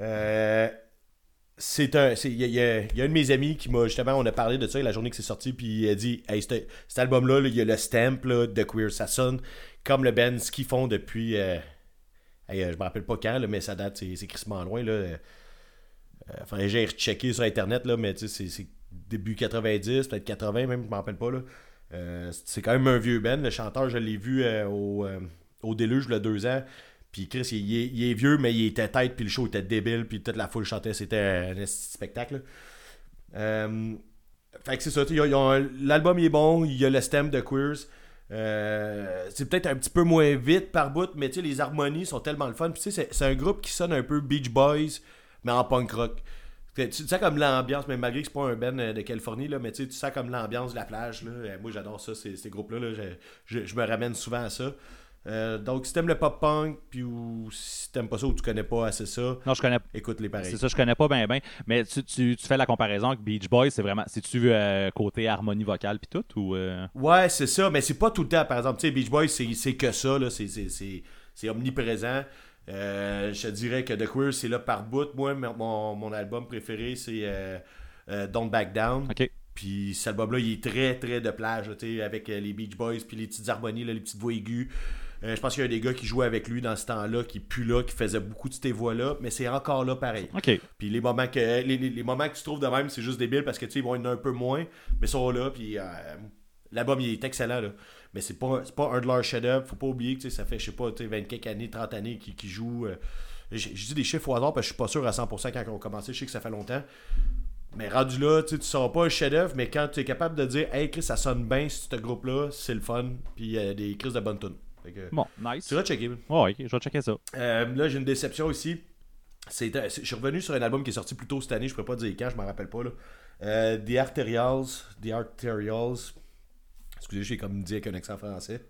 Euh, c'est un. Il y, a- un de mes amis qui m'a. Justement, on a parlé de ça la journée que c'est sorti, puis il a dit Hey, cet, album-là, là, il y a le stamp de Queer. Ça sonne comme le band, ce qu'ils font depuis. euh, hey, euh, je me rappelle pas quand, mais ça date, c'est crissement loin. Là. Euh, faudrait que j'aille rechecker sur Internet, là, mais c'est- début 90, peut-être 80 même, je me rappelle pas. Là. Euh, c'est quand même un vieux band. Le chanteur, je l'ai vu euh, au, euh, au Déluge, a deux ans. Puis Chris, il, est, vieux, mais il était tête, puis le show était débile, puis toute la foule chantait. C'était un spectacle. Euh, fait que c'est ça. sais, L'album est bon, il y a le stem de Queers. Euh, c'est peut-être un petit peu moins vite par bout, mais sais, les harmonies sont tellement le fun. Puis sais, c'est- un groupe qui sonne un peu Beach Boys, mais en punk rock. Tu sens comme l'ambiance, mais malgré que c'est pas un euh, de Californie, là, mais tu sais, comme l'ambiance de la plage. Là. Moi, j'adore ça, ces, groupes-là. là. Je, je- je me ramène souvent à ça. Euh, donc, si t'aimes le pop-punk, puis ou si t'aimes pas ça ou tu connais pas assez ça, Non, je connais écoute-les pareils. C'est ça, je connais pas bien, bien. Mais tu, tu, tu fais la comparaison avec Beach Boys, c'est vraiment. C'est-tu euh, côté harmonie vocale puis tout ou. euh, Ouais, c'est ça, mais c'est pas tout le temps. Par exemple, tu sais, Beach Boys, c'est que ça, là. C'est- omniprésent. Euh, je te dirais que The Queer, c'est là par bout. Moi, mon- mon, album préféré, c'est Don't Back Down. Ok. Puis cet album-là, il est très, très de plage, tu sais, avec les Beach Boys, puis les petites harmonies, là, les petites voix aiguës. Euh, je pense qu'il y a des gars qui jouaient avec lui dans ce temps-là, qui plus là, qui faisaient beaucoup de ces voix-là, mais c'est encore là pareil. Ok. Puis les moments que les, les- les moments que tu trouves de même, c'est juste débile parce que tu sais, ils vont être un peu moins, mais ils sont là. Puis euh, l'album il est excellent là. Mais c'est pas pas un de leurs chefs-d'œuvre. Faut pas oublier que ça fait je sais pas, tu sais, 20 quelques années, 30 années qu'ils jouent. euh, j'ai dit des chiffres au hasard parce que je suis pas sûr à 100% quand on a commencé. Je sais que ça fait longtemps. Mais rendu là, tu seras pas un chef-d'œuvre, mais quand tu es capable de dire, hey Chris, ça sonne bien ce groupe-là, c'est le fun. Puis il y a des Chris de bonnes tunes. Que, Bon, nice. Tu vas checker. Ok, je vais checker ça. Euh, là, j'ai une déception ici. C'est, euh, c'est- je suis revenu sur un album qui est sorti plus tôt cette année, je pourrais pas dire quand, je m'en rappelle pas. Là. Euh, The Arterials. The Arterials. Excusez, j'ai comme dit avec un accent français.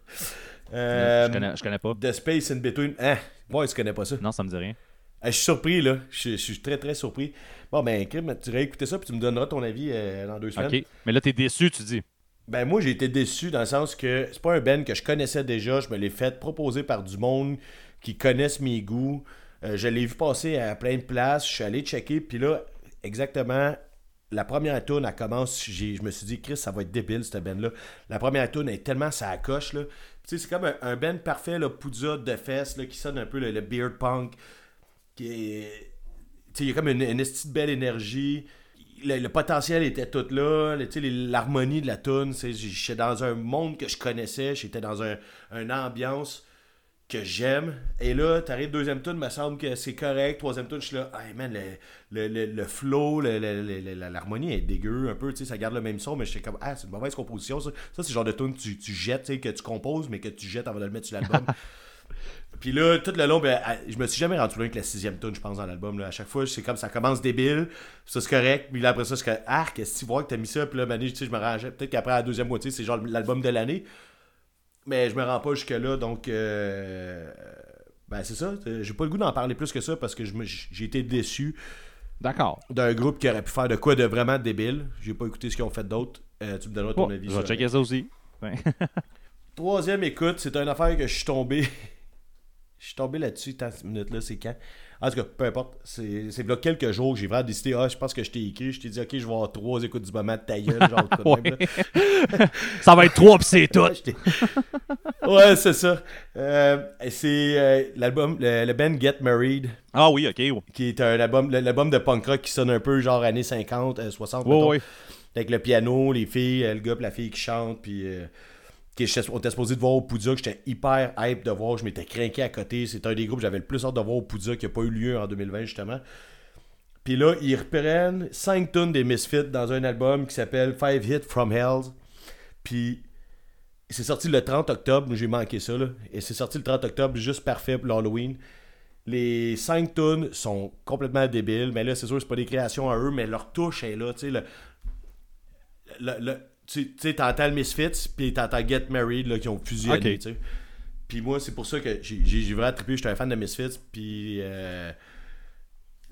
Euh, je, connais, je connais pas. The Space in Between. Hein, moi, tu connais pas ça. Non, ça me dit rien. Je suis surpris, là. Je, je suis très, très surpris. Bon, ben, Kim, tu vas écouter ça, puis tu me donneras ton avis euh, dans deux semaines. Ok. Mais là, t'es déçu, tu dis. Ben moi j'ai été déçu dans le sens que c'est pas un band que je connaissais déjà, je me l'ai fait proposer par du monde qui connaissent mes goûts. Euh, je l'ai vu passer à plein de places, je suis allé checker puis là exactement la première tune elle commence, je me suis dit Chris ça va être débile cette band là. La première tune est tellement ça accroche. Tu sais c'est comme un, un band parfait là, poudre de fesses là, qui sonne un peu le, le beard punk tu sais, il y a comme une, une belle énergie. Le, potentiel était tout là. L'harmonie de la tune, j'étais dans un monde que je connaissais. J'étais dans un, une ambiance que j'aime. Et là, t'arrives deuxième tune, me semble que c'est correct. Troisième tune, je suis là, hey man, le, le, le, flow, l'harmonie est dégueu un peu. Ça garde le même son, mais j'étais comme, ah, c'est une mauvaise composition. Ça, ça c'est le genre de tune que tu, tu jettes, que tu composes, mais que tu jettes avant de le mettre sur l'album. Puis là, tout le long, ben, je me suis jamais rendu loin que la sixième tune, je pense, dans l'album. À chaque fois, c'est comme ça commence débile, ça c'est correct. Puis là, après ça, c'est que, ah, qu'est-ce que tu vois que t'as mis ça? Puis là, ben, tu sais, je me rangeais. Peut-être qu'après la deuxième moitié, c'est genre l'album de l'année. Mais je me rends pas jusque-là, donc. euh, Ben, c'est ça. J'ai pas le goût d'en parler plus que ça parce que j'ai été déçu D'accord. d'un groupe qui aurait pu faire de quoi de vraiment débile. J'ai pas écouté ce qu'ils ont fait d'autre. Euh, tu me donneras ton Bon, avis. je vais checker ça aussi. Troisième écoute, c'est une affaire que je suis tombé. Je suis tombé là-dessus, tant cette minute-là, c'est quand? En tout cas, peu importe. C'est là quelques jours que j'ai vraiment décidé, ah, je pense que je t'ai écrit. Je t'ai dit, ok, je vais avoir trois écoutes du moment de ta gueule, genre, de quoi de même, là. ça va être trois pis c'est tout. Ouais, c'est ça. Euh, c'est euh, l'album, le, le band Get Married, Ah oui, ok. Ouais, qui est un album, l'album de punk rock qui sonne un peu genre années 50, euh, 60, mettons. ouais. Avec le piano, les filles, euh, le gars pis la fille qui chante, puis on était supposé de voir au Poudja, que j'étais hyper hype de voir, je m'étais craqué à côté. C'est un des groupes que j'avais le plus hâte de voir au Poudja qui n'a pas eu lieu en 2020 justement. Puis là, ils reprennent 5 tonnes des Misfits dans un album qui s'appelle Five Hit From Hell. Puis c'est sorti le 30 octobre, j'ai manqué ça là. Et c'est sorti le 30 octobre, juste parfait pour l'Halloween. Les 5 tunes sont complètement débiles, mais là, c'est sûr, c'est pas des créations à eux, mais leur touche est là, tu sais, le, le- le- tu tu sais, t'entends le Misfits, puis t'entends Get Married, là, qui ont fusionné, tu sais. Puis moi, c'est pour ça que j'ai vraiment trippé, j'étais un fan de Misfits, puis... euh,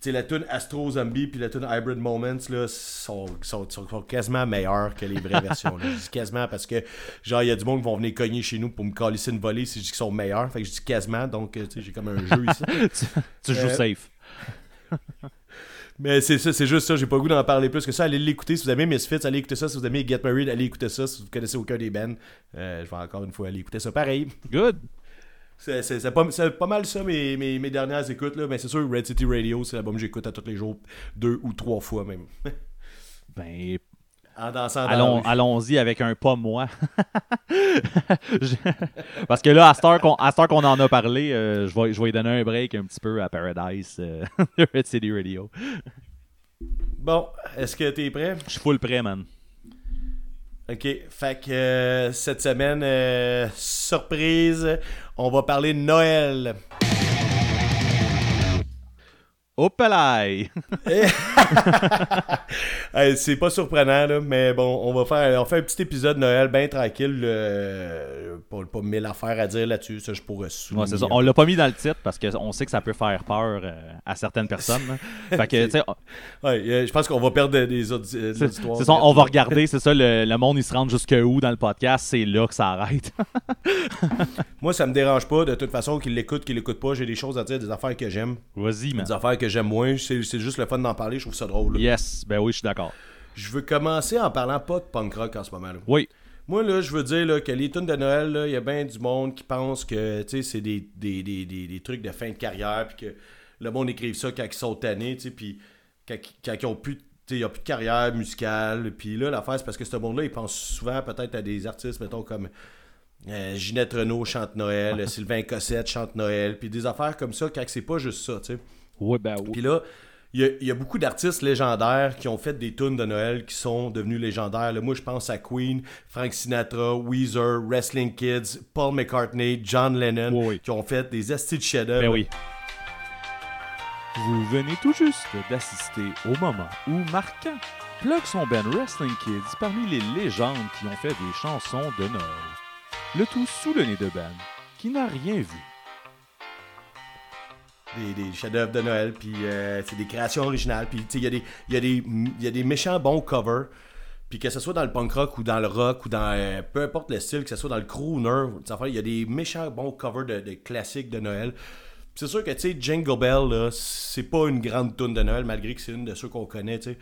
sais, la tune Astro Zombie puis la tune Hybrid Moments là, sont, sont, sont- sont quasiment meilleures que les vraies versions. là. Je dis quasiment parce que, genre, il y a du monde qui vont venir cogner chez nous pour me calisser une volée si je dis qu'ils sont meilleurs. Fait que je dis quasiment, donc, tu sais, j'ai comme un jeu ici. Tu joues Euh, safe. Mais c'est ça, c'est juste ça, j'ai pas le goût d'en parler plus que ça. Allez l'écouter si vous aimez Misfits, allez écouter ça. Si vous aimez Get Married, allez écouter ça. Si vous connaissez aucun des bands, euh, je vais encore une fois aller écouter ça. Pareil. Good. C'est pas, pas mal ça mes, mes, mes dernières écoutes. Là. Mais c'est sûr, Red City Radio, c'est l'album que j'écoute à tous les jours, deux ou trois fois même. Ben, En dansant dans la allons, rue. allons-y avec un pas moi. Je- Parce que là, à cette heure qu'on, à cette heure qu'on en a parlé, euh, je, vais, je vais lui donner un break un petit peu à Paradise, euh, de Red City Radio. Bon, est-ce que t'es prêt? Je suis full prêt, man. Ok, fait que euh, cette semaine, euh, surprise, on va parler de Noël. Hop-là! Hey, c'est pas surprenant, là, mais bon, on va faire, on fait un petit épisode de Noël bien tranquille. euh, pas, pas mille affaires à dire là-dessus, ça je pourrais souligner. Ouais, c'est ça. On l'a pas mis dans le titre parce qu'on sait que ça peut faire peur euh, à certaines personnes. Fait que, Ouais, euh, je pense qu'on va perdre des audi- des c'est auditoires. c'est ça, on va regarder, c'est ça, le, le monde il se rend jusque où dans le podcast, c'est là que ça arrête. Moi, ça me dérange pas, de toute façon, qu'il l'écoute, qu'il l'écoute pas. J'ai des choses à dire, des affaires que j'aime, Vas-y, man. des affaires que j'aime moins. C'est juste le fun d'en parler, je trouve ça drôle. là. Yes, ben oui, je suis d'accord. Je veux commencer en parlant pas de punk rock en ce moment. là. Oui, Moi, là, je veux dire là, que les tunes de Noël, il y a bien du monde qui pense que c'est des, des, des, des, des trucs de fin de carrière, puis que le monde écrive ça quand ils sont tannés, puis quand, quand ils ont plus, sais, ils ont plus de carrière musicale. Puis là, l'affaire, c'est parce que ce monde-là, il pense souvent peut-être à des artistes, mettons, comme euh, Ginette Renault chante Noël, Sylvain Cossette chante Noël, puis des affaires comme ça, quand c'est pas juste ça, tu sais. Oui, ben oui. Puis là, il y a, il y a beaucoup d'artistes légendaires qui ont fait des tunes de Noël qui sont devenus légendaires. là. moi, je pense à Queen, Frank Sinatra, Weezer, Wrestling Kids, Paul McCartney, John Lennon, Oui, oui. qui ont fait des estis de. Ben oui. Vous venez tout juste d'assister au moment où Marquant plug son band Wrestling Kids parmi les légendes qui ont fait des chansons de Noël. Le tout sous le nez de Ben, qui n'a rien vu. Des, des chefs-d'œuvre de Noël, puis euh, c'est des créations originales. Puis, il y, a des- y, y a des méchants bons covers. Puis que ce soit dans le punk rock ou dans le rock ou dans euh, peu importe le style, que ce soit dans le crooner, il y a des méchants bons covers de, classiques de Noël. C'est sûr que, tu sais, Jingle Bell, c'est pas une grande tune de Noël, malgré que c'est une de ceux qu'on connaît, tu sais.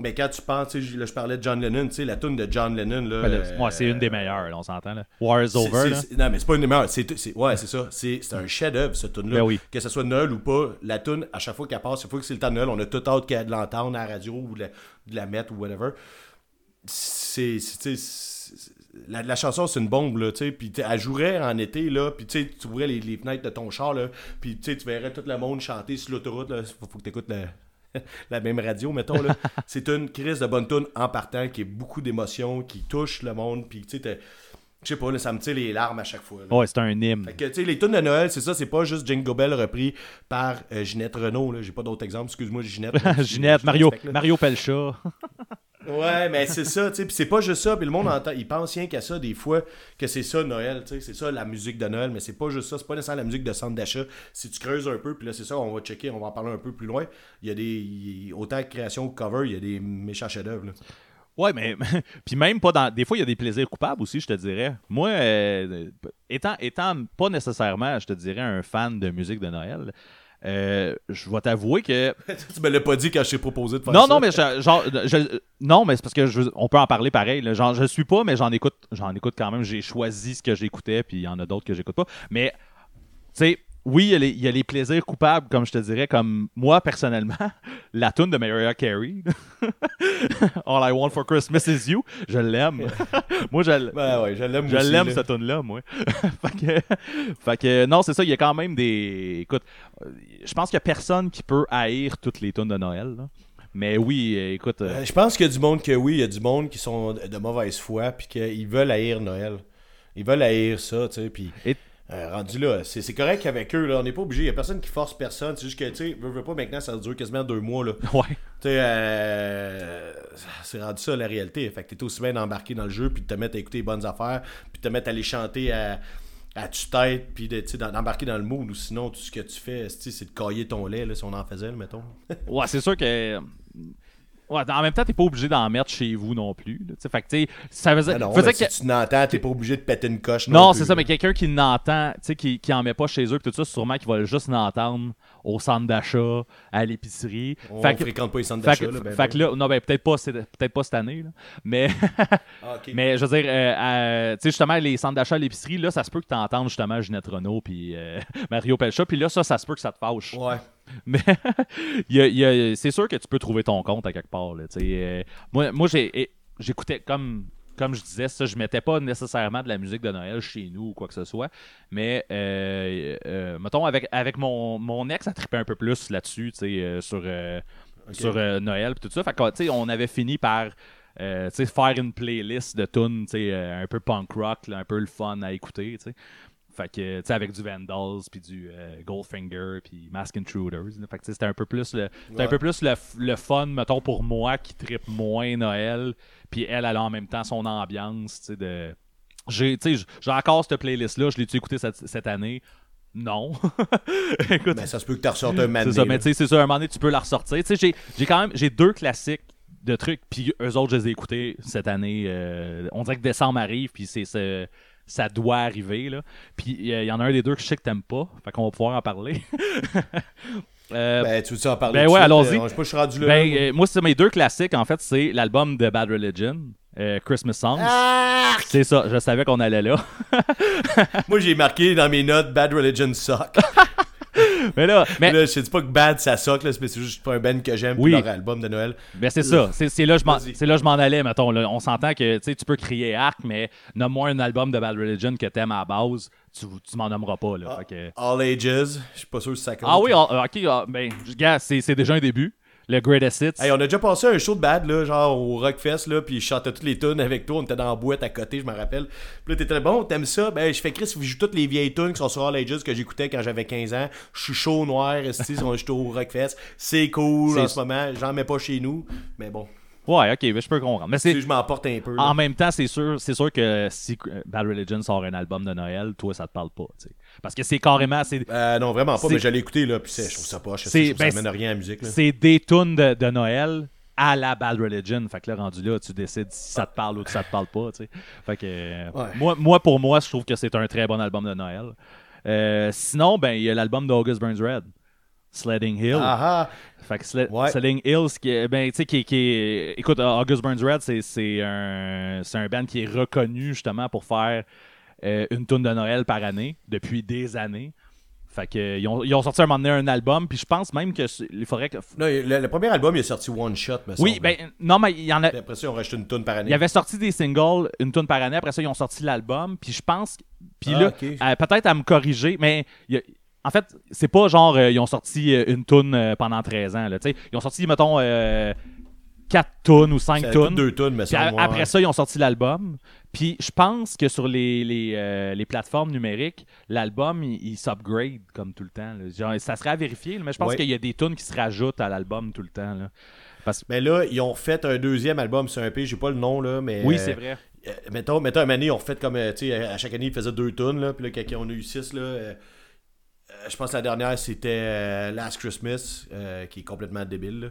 Mais quand tu penses, là, je parlais de John Lennon, tu sais, la tune de John Lennon, là. Ben là, euh, moi, c'est une des meilleures, là, on s'entend. Là. War is over. là. non, mais c'est pas une des meilleures. C'est, ouais, c'est ça. C'est, un chef-d'œuvre, ce tune-là. Ben oui. Que ce soit Noël ou pas, la tune, à chaque fois qu'elle passe, il faut que c'est le temps de Noël, on a tout hâte de l'entendre à la radio ou de la, de la mettre ou whatever. C'est. la, la chanson, c'est une bombe, là, tu sais. Puis, elle jouerait en été, là. Puis, tu sais, tu ouvrais les, les fenêtres de ton char, là. Puis, tu verrais tout le monde chanter sur l'autoroute, là. Faut, faut que tu écoutes la même radio, mettons. Là. c'est une crise de bonne tune en partant, qui est beaucoup d'émotions, qui touche le monde. Puis, tu sais, je sais pas, là, ça me tire les larmes à chaque fois. là. Ouais, c'est un hymne. Fait que, tu sais, les tunes de Noël, c'est ça, c'est pas juste Jingle Bell repris par euh, Ginette Renault, là. J'ai pas d'autres exemples, excuse-moi, Ginette. Ginette, Mario. Mario Pelcha. Ouais, mais c'est ça, tu sais, c'est pas juste ça, puis le monde entend, il pense rien qu'à ça des fois, que c'est ça Noël, tu sais, c'est ça la musique de Noël, mais c'est pas juste ça, c'est pas nécessairement la musique de centre d'achat. Si tu creuses un peu, puis là c'est ça, on va checker, on va en parler un peu plus loin. Il y a des, il- autant création que cover, il y a des méchants chefs-d'œuvre. Ouais, mais puis même pas dans. Des fois, il y a des plaisirs coupables aussi, je te dirais. Moi, euh, étant, étant pas nécessairement, je te dirais, un fan de musique de Noël, euh, je vais t'avouer que. tu me l'as pas dit quand je t'ai proposé de faire Non, ça. non, mais je- genre, je- non, mais c'est parce que je, on peut en parler pareil. là. Genre, je suis pas, mais j'en écoute, j'en écoute quand même. J'ai choisi ce que j'écoutais, puis il y en a d'autres que j'écoute pas. Mais, tu sais, oui, il y, a les, il y a les plaisirs coupables, comme je te dirais, comme moi personnellement, la tune de Mariah Carey, All I Want for Christmas is You, je l'aime. moi, je Ben ouais, je l'aime je l'aime là. cette tune là moi. fait, que, fait que non, c'est ça, il y a quand même des écoute, je pense qu'il y a personne qui peut haïr toutes les tunes de Noël là. Mais oui, écoute, euh, Euh, je pense qu'il y a du monde que oui, il y a du monde qui sont de mauvaise foi, puis qu'ils veulent haïr Noël. Ils veulent haïr ça, tu sais, puis... Et- euh, rendu là, c'est c'est correct avec eux, là. On n'est pas obligé. Il n'y a personne qui force personne. C'est juste que, tu sais, veux, veux pas, maintenant, ça dure quasiment deux mois, là. ouais. Tu sais, euh, c'est rendu ça la réalité. Fait que t'es aussi bien d'embarquer dans le jeu, puis de te mettre à écouter les bonnes affaires, puis de te mettre à aller chanter à, à tue-tête, puis de- d'embarquer dans le mood, ou sinon, tout ce que tu fais, c'est de cailler ton lait, là, si on en faisait, là, mettons. Ouais, c'est sûr que. Ouais, en même temps, t'es pas obligé d'en mettre chez vous non plus. là, fait que, ça faisait, Ah non, faisait que- si tu n'entends, t'es pas obligé de péter une coche. Non, Non, c'est ça, mais quelqu'un qui n'entend, tu sais, qui, qui en met pas chez eux, tout ça, sûrement qu'il va juste l'entendre au centre d'achat, à l'épicerie. On Fait que- fréquente pas les centres d'achat, là. ben, fait que là, non, ben peut-être pas, peut-être pas cette année, là. mais, Ah, mais je veux dire, euh, tu sais, justement, les centres d'achat à l'épicerie, là, ça se peut que tu entendes justement Ginette Renault puis euh, Mario Pelcha, puis là, ça, ça se peut que ça te fâche. Ouais. Mais c'est sûr que tu peux trouver ton compte à quelque part. Là, euh, moi, j'écoutais comme. Comme je disais, ça, je mettais pas nécessairement de la musique de Noël chez nous ou quoi que ce soit. Mais, euh, euh, mettons, avec, avec mon, mon ex, elle trippait un peu plus là-dessus, sur, sur Noël et tout ça. Fait que, on avait fini par faire une playlist de tunes, un peu punk rock, là, un peu le fun à écouter. Fait que, tu sais, avec du Vandals, puis du euh, Goldfinger, puis Mask Intruders. Fait que, c'était un peu plus le, un peu plus le, le fun, mettons, pour moi, qui trippe moins Noël. Puis elle, elle a en même temps son ambiance, tu sais, de... J'ai, encore cette playlist-là, je l'ai-tu écouté cette, cette année? Non. Écoute, Ben, ça se peut que tu ressortes un man. c'est ça, mais tu sais, c'est ça, un moment donné, tu peux la ressortir. Tu sais, j'ai, j'ai quand même, j'ai deux classiques de trucs, puis eux autres, je les ai écoutés cette année. euh, on dirait que décembre arrive, puis c'est, c'est- ça doit arriver, là. Puis il y en a un des deux que je sais que t'aimes pas, fait qu'on va pouvoir en parler. Euh, Ben, tu veux-tu en parler Ben ouais, allons-y. Euh, Je sais pas, je suis rendu là. ben, euh, moi, c'est mes deux classiques, en fait, c'est l'album de Bad Religion, Christmas Songs. Ah! C'est ça, je savais qu'on allait là. Moi, j'ai marqué dans mes notes Bad Religion Suck. mais là, mais, Là, je dis pas que Bad ça suck, là, mais c'est juste pas un band que j'aime Oui. pour leur album de Noël. Ben c'est ça, c'est là je m'en là je m'en allais mettons là. on s'entend que tu peux crier arc mais nomme-moi un album de Bad Religion que t'aimes à la base, tu tu m'en nommeras pas là. Que- All Ages, je suis pas sûr si ça compte. Ah oui, ah, OK, ah, ben c'est déjà un début. Le Greatest Hits. Hey, on a déjà passé un show de bad, là, genre au Rockfest, là, puis je chantais toutes les tunes avec toi, on était dans la boîte à côté, je me rappelle. Puis là, t'étais bon, t'aimes ça? Ben, je fais Chris, je joue toutes les vieilles tunes qui sont sur All Ages que j'écoutais quand j'avais 15 ans. Je suis chaud, noir, on est au Rockfest. C'est cool en ce moment, j'en mets pas chez nous, mais bon, Ouais, OK, ben, je peux comprendre. Mais c'est je m'emporte un peu. là. en même temps, c'est sûr, c'est sûr que si euh, Bad Religion sort un album de Noël, toi ça te parle pas, tu sais. Parce que c'est carrément c'est Euh, non, vraiment pas, mais j'allais écouter, là, puis c'est- je trouve ça pas, je trouve ben, ça amène rien à la musique, là. c'est des tunes de, de Noël à la Bad Religion. Fait que là, rendu là, tu décides si ça te parle ou que ça te parle pas, tu sais. Fait que, euh, Ouais. moi, moi, pour moi, je trouve que c'est un très bon album de Noël. Euh, sinon, ben, il y a l'album d'August Burns Red, Sledding Hill. Ah ah, Fait que Sle- Ouais. Sledding Hills, qui ben, tu sais, qui, écoute, August Burns Red, c'est, c'est un, c'est un band qui est reconnu justement pour faire euh, une tune de Noël par année depuis des années. Fait que, ils, ont, ils ont sorti un moment donné un album, puis je pense même que il faudrait que. non, le, le premier album, il est sorti One Shot, me Oui, ben, non, mais il y en a. Puis après ça, on rachète une par année. Il y avait sorti des singles, une tune par année. Après ça, ils ont sorti l'album. Puis je pense. Puis Ah, là, euh, peut-être à me corriger, mais il y a- en fait, c'est pas genre euh, ils ont sorti euh, une tune euh, pendant 13 ans. Là, tu sais. ils ont sorti, mettons, 4 tunes ou 5 C'est tunes. deux tunes, mais Puis a- après ça, ils ont sorti l'album. Puis je pense que sur les, les, euh, les plateformes numériques, l'album, il, il s'upgrade comme tout le temps. là. Genre, ça serait à vérifier, là, mais je pense Ouais. qu'il y a des tunes qui se rajoutent à l'album tout le temps. là. Parce que Mais là, ils ont fait un deuxième album sur un P, j'ai pas le nom, là, mais. oui, euh, c'est vrai. euh, mettons, mettons, une année, ils ont fait comme, euh, tu sais, à chaque année, ils faisaient deux tunes, là, puis là, quand on a eu six, là, euh, euh, je pense que la dernière, c'était euh, Last Christmas, euh, qui est complètement débile, là.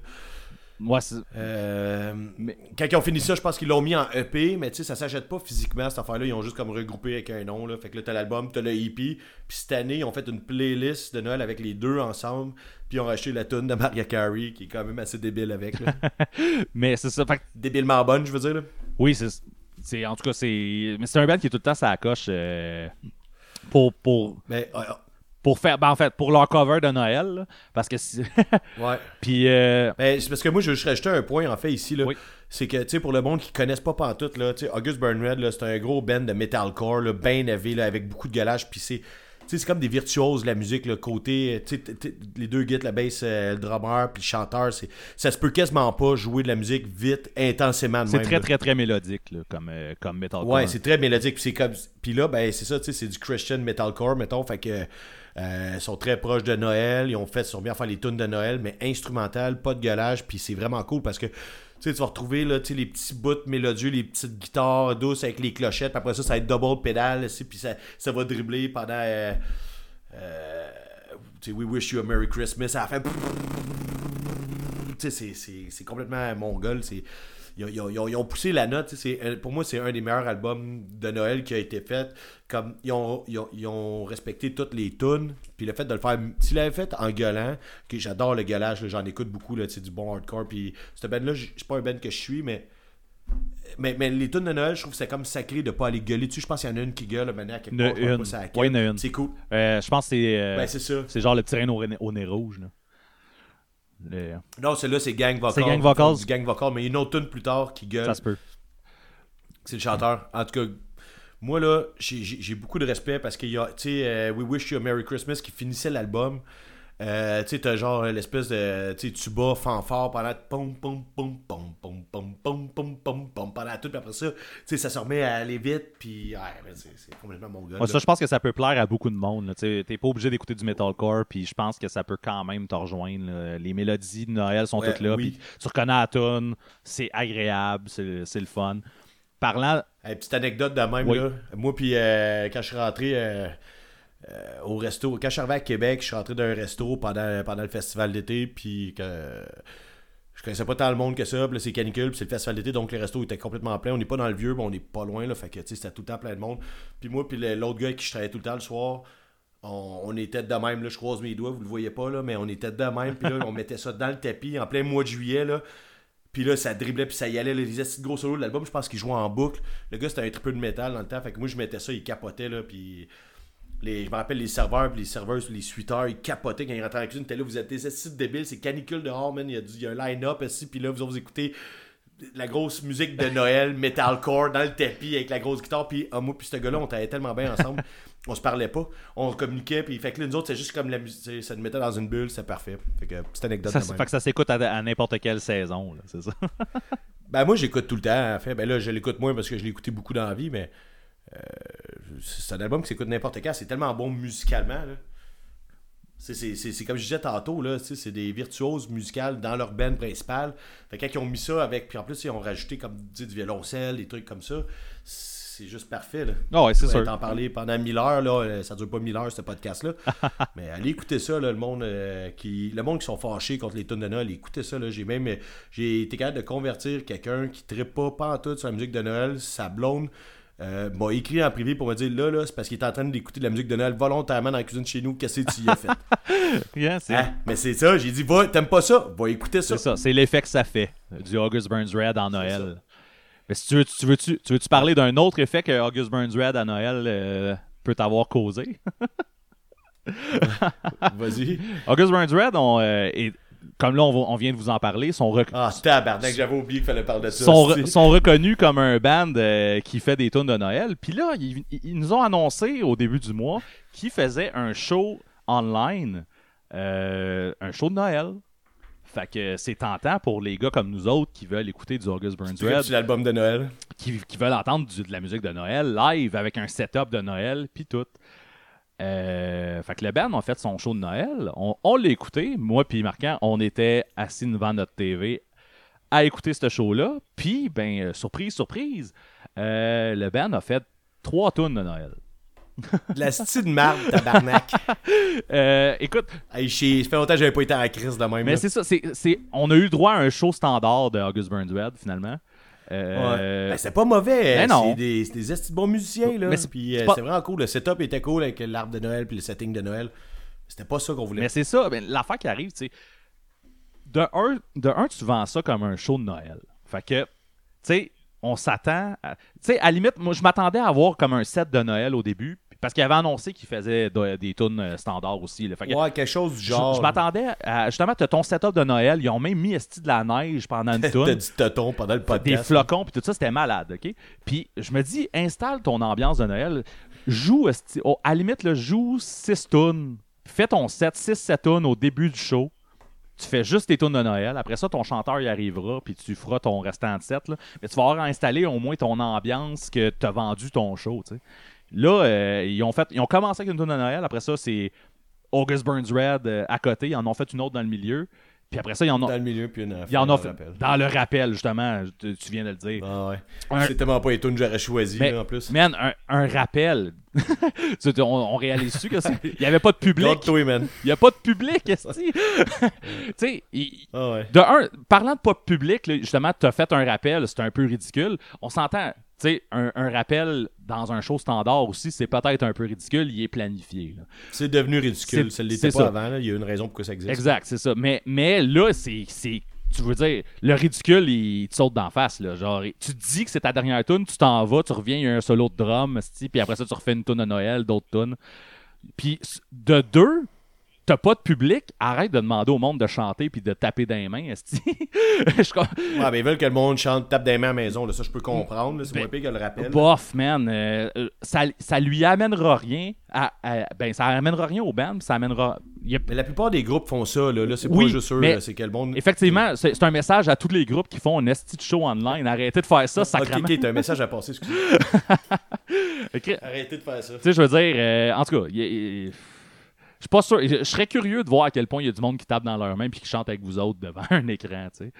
Euh, Mais- Quand ils ont fini ça, je pense qu'ils l'ont mis en EP, mais tu sais, ça s'achète pas physiquement cette affaire-là. Ils ont juste comme regroupé avec un nom. Là. Fait que là, t'as l'album, t'as le EP. Puis cette année, ils ont fait une playlist de Noël avec les deux ensemble. Puis ils ont racheté la tune de Mariah Carey, qui est quand même assez débile avec. Là. mais c'est ça. Fait Débilement bonne, je veux dire. Là. Oui, c'est, en tout cas c'est mais c'est un band qui est tout le temps ça coche euh, pour pour Mais euh, pour faire ben, en fait pour leur cover de Noël là, parce que c'est- ouais. puis euh, Ben, c'est parce que moi, je veux juste rajouter un point, en fait, ici. Là. Oui. C'est que, tu sais, pour le monde qui connaissent pas pantoute, là, tu sais, August Burnred, là, c'est un gros band de metalcore, là, bien élevé, là, avec beaucoup de galage. Puis c'est, tu sais, c'est comme des virtuoses, la musique, le côté, tu sais, t- t- les deux guides, la bass, euh, le drummer, puis le chanteur, c'est, ça se peut quasiment pas jouer de la musique vite, intensément c'est très là. très très mélodique là, comme euh, comme metalcore. Ouais, c'est très mélodique. Puis c'est comme. Puis là, ben, c'est ça, tu sais, c'est du Christian metalcore, mettons. Fait que. Euh, sont très proches de Noël. Ils ont fait, sont bien à faire les tunes de Noël, mais instrumental, pas de gueulage. Puis c'est vraiment cool parce que. Tu vas retrouver là, les petits bouts mélodieux, les petites guitares douces avec les clochettes. Puis après ça, ça va être double pédale. Puis ça, ça va dribbler pendant. euh, euh, We Wish You a Merry Christmas. Sais, c'est- c'est c'est complètement mongol. C'est. Ils ont, ils ont- ils ont- ils ont poussé la note. un- Pour moi, c'est un des meilleurs albums de Noël qui a été fait. Comme ils ont, respecté toutes les tunes. Puis le fait de le faire. S'il l'avait fait en gueulant, que j'adore le gueulage, j'en écoute beaucoup, là, du bon hardcore. Puis cette band-là, c'est pas un band que je suis, mais. Mais, mais les tunes de Noël, je trouve que c'est comme sacré de pas aller gueuler dessus. Je pense qu'il y en a une qui gueule maintenant à quelque Il y en a part. Ouais, il y en a une. C'est cool. Euh, je pense que c'est euh, Ben, c'est ça. c'est genre le petit reine au, au nez rouge. Là. Non, celle-là, c'est Gang Vocal. C'est Gang Vocals. Du Gang Vocal, mais il y a une autre tune plus tard qui gueule. ça se peut. C'est le chanteur. En tout cas, moi, là, j'ai- beaucoup de respect parce qu'il y a, tu sais, euh, We Wish You a Merry Christmas qui finissait l'album. Euh, tu sais, t'as genre l'espèce de tu sais, tuba fanfare pendant pom pom pom pom pom pom pom pom pom pendant tout, puis après ça, tu sais, ça se remet à aller vite, puis ouais, c'est complètement mon gars. Ouais, ça, je pense que ça peut plaire à beaucoup de monde. T'es pas obligé d'écouter du metalcore, puis je pense que ça peut quand même te rejoindre. là. Les mélodies de Noël sont Ouais, toutes là, oui. puis tu reconnais la tune, c'est agréable, c'est c'est le fun. Parlant, Hey, petite anecdote de même, Oui. là. Moi, puis euh, quand je suis rentré euh, euh, au resto, quand je suis arrivé à Québec, je suis rentré d'un resto pendant, pendant le festival d'été, puis que je connaissais pas tant le monde que ça, puis c'est canicule, puis c'est le festival d'été, donc le resto était complètement plein. On n'est pas dans le vieux, mais on n'est pas loin, là, fait que, c'était tout le temps plein de monde. Puis moi, puis l'autre gars avec qui je travaillais tout le temps le soir, on, était de même, là, je croise mes doigts, vous le voyez pas, là, mais on était de même, puis là, on mettait ça dans le tapis en plein mois de juillet, là. Puis là, ça driblait, puis ça y allait. Là, les de gros solos de l'album, je pense qu'il jouait en boucle. Le gars, c'était un triple de métal dans le temps. Fait que moi, je mettais ça, il capotait, là. Puis les, je me rappelle les serveurs, puis les serveuses, les suiteurs, ils capotaient quand ils rentraient en cuisine. T'es là, vous êtes des astuces débiles, c'est canicule dehors, man. Il y a, du- il y a un line-up ici, puis là, vous, vous écoutez la grosse musique de Noël, metalcore, dans le tapis, avec la grosse guitare. Puis ah, moi, puis ce gars-là, on travaillait tellement bien ensemble. on se parlait pas, on communiquait, puis fait que là, nous autres, c'est juste comme la musique, ça nous mettait dans une bulle, c'est parfait. Fait que, petite anecdote ça, de même. fait que ça s'écoute à, à n'importe quelle saison, là, c'est ça. Ben moi j'écoute tout le temps en fait. Ben là je l'écoute moins parce que je l'ai écouté beaucoup dans la vie, mais euh, c'est un album qui s'écoute n'importe quand. C'est tellement bon musicalement. C'est, c'est, c'est, c'est comme je disais tantôt, là, c'est des virtuoses musicales dans leur band principale. Fait que quand ils ont mis ça avec, puis en plus ils ont rajouté comme tu sais, du violoncelle, des trucs comme ça, c'est juste parfait. Là. Ah ouais, c'est sûr. t'en parler pendant 1000 heures, là, euh, ça dure pas 1000 heures ce podcast-là. mais allez écouter ça, là, le monde euh, qui. Le monde qui sont fâchés contre les tonnes de Noël, écoutez ça, là. J'ai même euh, j'ai été capable de convertir quelqu'un qui ne pas, pas en tout sur la musique de Noël, sa blonde. Euh, m'a écrit en privé pour me dire là, là, c'est parce qu'il est en train d'écouter de la musique de Noël volontairement dans la cuisine chez nous. Qu'est-ce que tu y as fait? Yeah, Hein? Mais c'est ça, j'ai dit, va, t'aimes pas ça? Va écouter ça. c'est ça, c'est l'effet que ça fait du August Burns Red en Noël. Mais si tu veux, tu veux, tu, tu veux-tu parler d'un autre effet que August Burns Red à Noël euh, peut t'avoir causé? Vas-y. August Burns Red, on, euh, est- comme là on, va- on vient de vous en parler, sont, rec- Ah, tabarnak, j'avais oublié qu'il fallait parler de ça. sont, c'est- re- sont reconnus comme un band euh, qui fait des tunes de Noël. Puis là, ils, ils nous ont annoncé au début du mois qu'ils faisaient un show online, euh, un show de Noël. Fait que c'est tentant pour les gars comme nous autres qui veulent écouter du August Burns Red, l'album de Noël? qui, qui veulent entendre du- de la musique de Noël live avec un setup de Noël, puis tout. Euh, fait que le band a fait son show de Noël. On, on l'a écouté. Moi puis Marquand, on était assis devant notre TV à écouter ce show-là. Puis, ben, euh, surprise, surprise, euh, le band a fait trois tunes de Noël. De la style de marde, tabarnak. Euh, écoute, Hey, ça fait longtemps que j'avais pas été à la crise de même. mais c'est ça, c'est, on a eu droit à un show standard de August Burns Red, finalement. Euh, Ouais. Ben, c'est pas mauvais. Ben. C'est des, des bons musiciens. Là. Puis, c'est euh, pas- vraiment cool. Le setup était cool avec l'arbre de Noël puis le setting de Noël. C'était pas ça qu'on voulait. Mais c'est ça, ben, l'affaire qui arrive, tu sais. De un, de un, tu vends ça comme un show de Noël. Fait que, tu sais, on s'attend. à- Tu sais, à la limite, moi, je m'attendais à avoir comme un set de Noël au début. Parce qu'il avait annoncé qu'il faisait de- des tunes euh, standards aussi. là. Fait que ouais, quelque chose du je- genre. Je, m'attendais à. Justement, t'as ton setup de Noël. Ils ont même mis esti de la neige pendant une T'as tune. du toton pendant le des podcast. flocons, puis tout ça, c'était malade, OK? Puis je me dis, installe ton ambiance de Noël. Joue, esti- oh, à la limite, là, joue 6 tunes. Fais ton set, 6-7 tunes au début du show. Tu fais juste tes tunes de Noël. Après ça, ton chanteur y arrivera, puis tu feras ton restant de set. là. Mais tu vas avoir installé au moins ton ambiance que tu as vendu ton show, tu sais. Là, euh, ils, ont fait, ils ont commencé avec une tune de Noël. Après ça, c'est August Burns Red euh, à côté. Ils en ont fait une autre dans le milieu. Puis après ça, ils en ont. Dans le milieu, puis une Il y en fait. fait- dans le rappel, justement, tu, tu viens de le dire. Ah ouais. Un- C'est tellement pas les tunes que j'aurais choisi Mais- là, en plus. Man, un, un rappel. Tu on, on réalise-tu que c'est- il n'y avait pas de public? God, toi, man. Il n'y a pas de public, esti. tu sais, il- Ah ouais. de un, parlant de pas de public, là, justement, tu as fait un rappel, c'est un peu ridicule. On s'entend, tu sais, un, un rappel dans un show standard aussi, c'est peut-être un peu ridicule, il est planifié. C'est devenu ridicule. C'est- Ça l'était pas ça. avant. là. Il y a une raison pourquoi ça existe. Exact, c'est ça. Mais, mais là, c'est. Tu veux dire, le ridicule, il te saute d'en face. Là. Genre, tu te dis que c'est ta dernière tune, tu t'en vas, tu reviens, il y a un solo de drum, puis après ça, tu refais une tune de Noël, d'autres tunes. Puis de deux, t'as pas de public, arrête de demander au monde de chanter puis de taper dans les mains, esti. Je Ouais, mais ils veulent que le monde chante, tape des mains à la maison. Là. Ça, je peux comprendre. C'est Ben, moins pire que le rappel. Bof, man. euh, ça, ça lui amènera rien. À, à- ben, ça amènera rien au band, ça amènera. il y a- Mais la plupart des groupes font ça. Là, là c'est Oui, pas juste eux. C'est que le monde. Effectivement, c'est un message à tous les groupes qui font un esti de show online. Arrêtez de faire ça, Ok, sacrément. ok, t'as un message à passer. Excusez. Ok. Arrêtez de faire ça. Tu sais, je veux dire, euh, en tout cas, je suis pas sûr. Je, je serais curieux de voir à quel point il y a du monde qui tape dans leurs mains puis qui chante avec vous autres devant un écran, tu sais.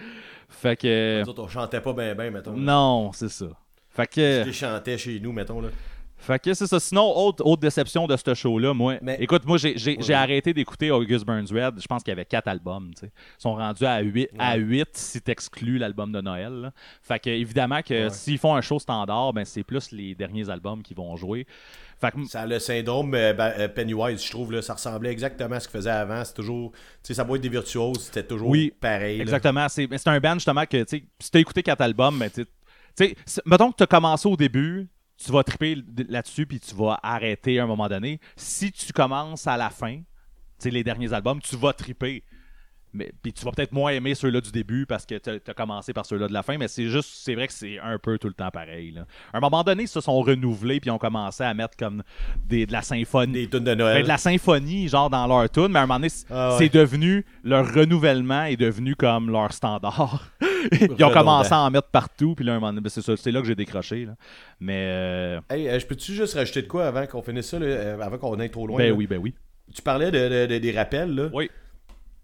Fait que. Nous autres, on chantait pas bien, bien, mettons. là. Non, c'est ça. Fait que. chantais chez nous, mettons. Là. Fait que c'est ça. Sinon, autre, autre déception de ce show-là, moi. Mais- Écoute, moi, j'ai, j'ai, Ouais. j'ai arrêté d'écouter August Burns Red. Je pense qu'il y avait quatre albums, tu. Ils sont rendus à 8, à 8 si t'exclus l'album de Noël. là. Fait que, évidemment, que Ouais. s'ils font un show standard, ben, c'est plus les derniers albums qui vont jouer. Fait que, Ça a le syndrome euh, ben, euh, Pennywise, je trouve. Là, ça ressemblait exactement à ce qu'il faisait avant. C'est toujours. Tu sais, ça doit être des virtuoses. C'était toujours Oui, pareil. là. Exactement. C'est, mais c'est un band justement que, tu sais, si t'as écouté quatre albums, ben, tu sais, tu mettons que t'as commencé au début, tu vas triper là-dessus puis tu vas arrêter à un moment donné. Si tu commences à la fin, tu sais, les derniers albums, tu vas triper. Mais, puis tu vas peut-être moins aimer ceux-là du début parce que t'as as commencé par ceux-là de la fin, mais c'est juste, c'est vrai que c'est un peu tout le temps pareil. là. À un moment donné, ils se sont renouvelés puis ils ont commencé à mettre comme des, de la symphonie. Des tunes de Noël. Ben, de la symphonie, genre dans leur tune, mais à un moment donné, Ah ouais. c'est devenu, leur renouvellement est devenu comme leur standard. Ils ont commencé à en mettre partout, puis là, un moment donné, ben, c'est ça, c'est là que j'ai décroché. là. Mais, euh, Hey, euh, je peux-tu juste rajouter de quoi avant qu'on finisse ça, là, euh, avant qu'on aille trop loin? ben là? oui, ben oui. Tu parlais de, de- de- des rappels, là. Oui.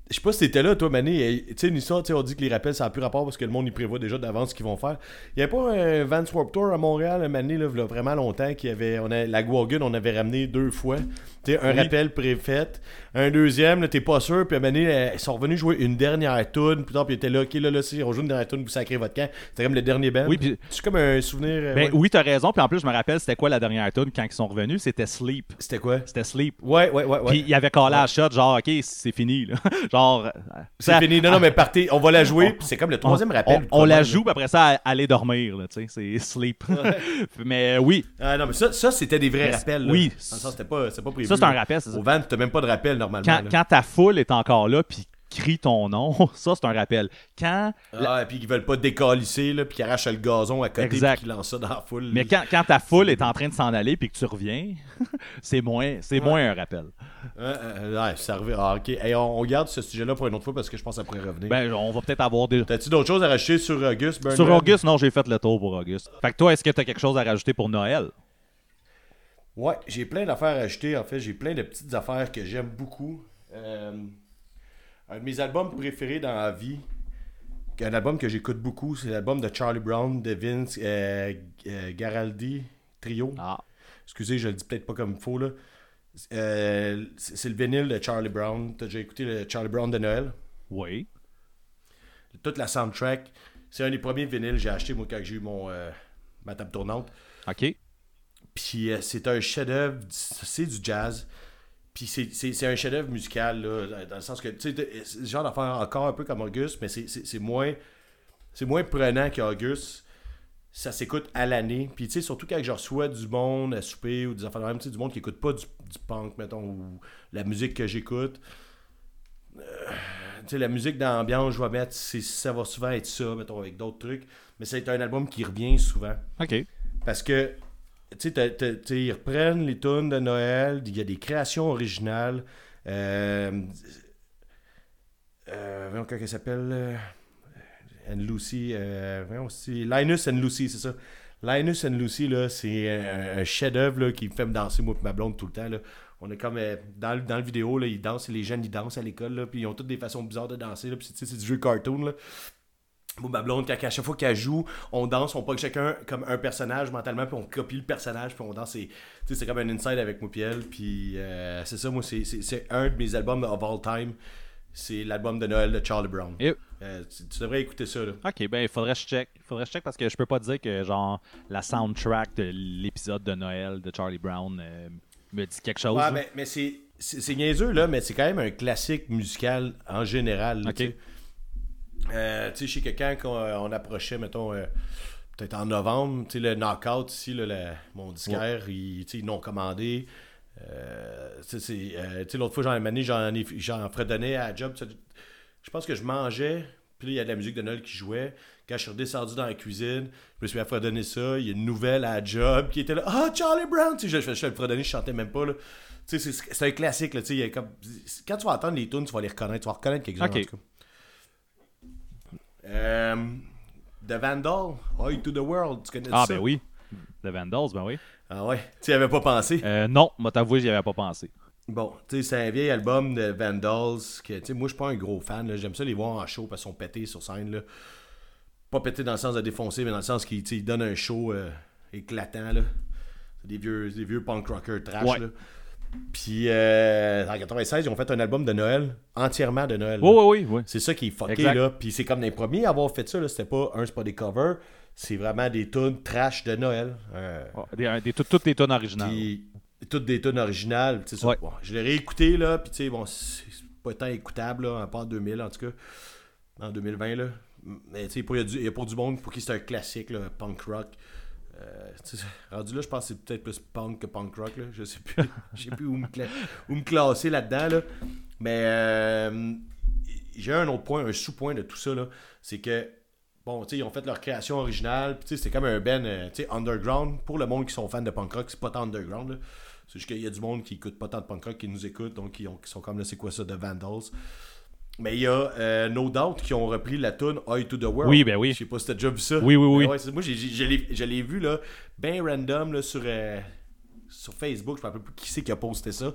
Je sais pas si t'étais là, toi, Mané. Tu sais, sais, on dit que les rappels, ça n'a plus rapport parce que le monde, il prévoit déjà d'avance ce qu'ils vont faire. Il y avait pas un Vans Warped Tour à Montréal, Mané, là, il y a vraiment longtemps, qui avait, on a, la Guagun, on avait ramené deux fois. Tu sais, un Oui. rappel préfet, un deuxième, là, t'es pas sûr, puis Mané, euh, ils sont revenus jouer une dernière tune, puis puis ils étaient là, ok, là, là, si on joue une dernière tune, vous sacrez votre camp. C'était comme le dernier band. Oui, puis- C'est comme un souvenir. euh, Ben ouais. oui, t'as raison. Puis en plus, je me rappelle, c'était quoi la dernière tune quand ils sont revenus? C'était Sleep. C'était quoi? C'était Sleep. Ouais, ouais, ouais, ouais. Puis il y avait collé à la shot, genre, ok, c'est fini. Là. genre, euh, C'est fini. Non, non, mais partez, on va la jouer, c'est comme le on, troisième rappel. on- on la joue, puis après ça, aller dormir. là, tu sais, C'est Sleep. mais oui, Ah non, mais ça, ça c'était des vrais Mais- rappels. là. oui. Dans le sens, c'était pas, pas prévu. ça, c'est un rappel. Au vent, t'as même pas de rappel normalement. quand, quand ta foule est encore là puis crie ton nom, ça c'est un rappel. Quand Ah, et puis ils veulent pas décalisser, là, puis qu'ils arrachent le gazon à côté, Exact. puis qu'ils lancent ça dans la foule. mais quand, quand ta foule est en train de s'en aller puis que tu reviens, c'est moins c'est moins un rappel. Euh, euh, ouais, ça revient. Ah, ok. Hey, on, on garde ce sujet-là pour une autre fois parce que je pense que ça pourrait revenir. Ben on va peut-être avoir des T'as-tu d'autres choses à rajouter sur Auguste sur? Auguste, non, j'ai fait le tour pour Auguste. Fait que toi, est-ce que tu as quelque chose à rajouter pour Noël? Ouais, j'ai plein d'affaires à ajouter. En fait, j'ai plein de petites affaires que j'aime beaucoup. Euh, un de mes albums préférés dans la vie, un album que j'écoute beaucoup, c'est l'album de Charlie Brown, de Vince euh, euh, Garaldi Trio. Ah, Excusez, je le dis peut-être pas comme il faut là. Euh, c'est le vinyle de Charlie Brown. T'as déjà écouté le Charlie Brown de Noël? oui. Toute la soundtrack. C'est un des premiers vinyles que j'ai acheté moi quand j'ai eu mon ma table tournante. OK. Puis c'est un chef-d'œuvre, c'est du jazz. Puis c'est- un chef-d'œuvre musical, là, dans le sens que, tu sais, le genre d'affaire encore un peu comme Auguste, mais c'est- moins, moins prenant qu'Auguste. Ça s'écoute à l'année. Puis, tu sais, surtout quand je reçois du monde à souper ou des affaires de même, du monde qui écoute pas du, du punk, mettons, ou la musique que j'écoute. Euh, tu sais, la musique d'ambiance, je vais mettre, ça va souvent être ça, mettons, avec d'autres trucs. Mais c'est un album qui revient souvent. OK. Parce que, ils reprennent les tunes de Noël, il y a des créations originales. Euh, euh, voyons, comment elle s'appelle And Lucy. C'est Linus and Lucy, c'est ça. Linus and Lucy, c'est un, chef-d'œuvre qui me fait me danser, moi, et ma blonde, tout le temps. Là. on est comme euh, dans, dans le vidéo, là, ils dansent, les jeunes ils dansent à l'école, puis ils ont toutes des façons bizarres de danser, c'est du jeu cartoon. Là. Moi, ma blonde, à chaque fois qu'elle joue, on danse, on pogne chacun comme un personnage mentalement, puis on copie le personnage, puis on danse. C'est, comme un inside avec moi, puis euh, c'est ça, moi, c'est, un de mes albums of all time. C'est l'album de Noël de Charlie Brown. Euh, tu, tu devrais écouter ça, là. Ok, ben il faudrait que je check. Faudrait que je check parce que je peux pas dire que genre la soundtrack de l'épisode de Noël de Charlie Brown euh, me dit quelque chose. Ouais, mais, mais c'est, niaiseux, là, mais c'est quand même un classique musical en général. là, Ok. Euh, tu sais, je sais que quand on, on approchait, mettons, euh, peut-être en novembre, tu sais, le knockout ici, là, le- mon disquaire, ils, l'ont commandé. Euh, tu sais, euh, l'autre fois, j'en ai mané, j'en, ai- j'en fredonnais à la job. Je pense que je mangeais, puis là, il y a de la musique de Noël qui jouait. Quand je suis redescendu dans la cuisine, je me suis fredonner ça. Il y a une nouvelle à la job qui était là. Ah, Charlie Brown! Tu sais, je, je, je le fredonnais, je chantais même pas. Là. Tu sais, c'est, un classique. Là, comme... Quand tu vas entendre les tunes, tu vas les reconnaître. Tu vas reconnaître quelques-uns. Euh, The Vandal, Oi to the World. Tu connais Ah ça? ben oui. The Vandals, ben oui. Ah ouais, tu y avais pas pensé? Euh, non, moi t'avouer, j'y avais pas pensé. Bon, tu sais, c'est un vieil album de Vandals que, tu sais, moi, je suis pas un gros fan. J'aime ça les voir en show parce qu'ils sont pétés sur scène. Là. Pas pétés dans le sens de défoncer, mais dans le sens qu'ils donnent un show euh, éclatant. Là. C'est des vieux, des vieux punk rockers trash. Ouais. Là. Puis, euh, en 96, ils ont fait un album de Noël, entièrement de Noël. Oui, oui, oui, oui. C'est ça qui est fucké, Exact. là. Puis c'est comme les premiers à avoir fait ça, là. C'était pas, un, c'est pas des covers. C'est vraiment des tunes trash de Noël. Euh, Oh, des, des- toutes les tonnes originales. toutes des tunes originales. tu sais, ça, Ouais. bon, je l'ai réécouté, là, puis tu sais, bon, c'est pas tant écoutable, là, pas en 2000, en tout cas. En 2020, là. Mais tu sais, il y, a y pour du monde pour qui c'est un classique, là, punk rock. Euh, rendu là, je pense que c'est peut-être plus punk que punk rock, là. Je sais plus, sais plus où me, classer là-dedans, là. Mais euh, j'ai un autre point, un sous-point de tout ça. C'est que bon, ils ont fait leur création originale, c'était comme un sais, underground. Pour le monde qui sont fans de punk rock, c'est pas tant underground. C'est juste qu'il y a du monde qui écoute pas tant de punk rock, qui nous écoute, donc qui sont comme c'est quoi ça, de Vandals? Mais il y a euh, No Doubt qui ont repris la tune Eye to the World. Oui, ben oui. Je sais pas si t'as déjà vu ça. Oui, oui, oui. Ben ouais, moi, je l'ai- vu, là, ben random, là, sur, euh, sur Facebook. Je me rappelle plus qui c'est qui a posté ça.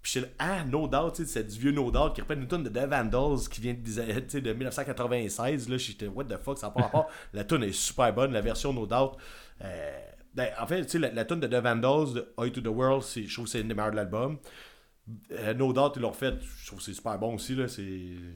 Puis j'étais là, ah, No Doubt, tu sais, c'est du vieux No Doubt qui reprend une tune de The Vandals qui vient de, sais, de 1996. Là, j'étais, what the fuck, ça n'a pas rapport. la tune est super bonne, la version No Doubt. Euh, ben, en fait, tu sais, la, la tune de The Vandals, de Eye to the World, je trouve que c'est une des meilleures de l'album. No Doubt, ils l'ont refait, je trouve que c'est super bon aussi. Là, c'est,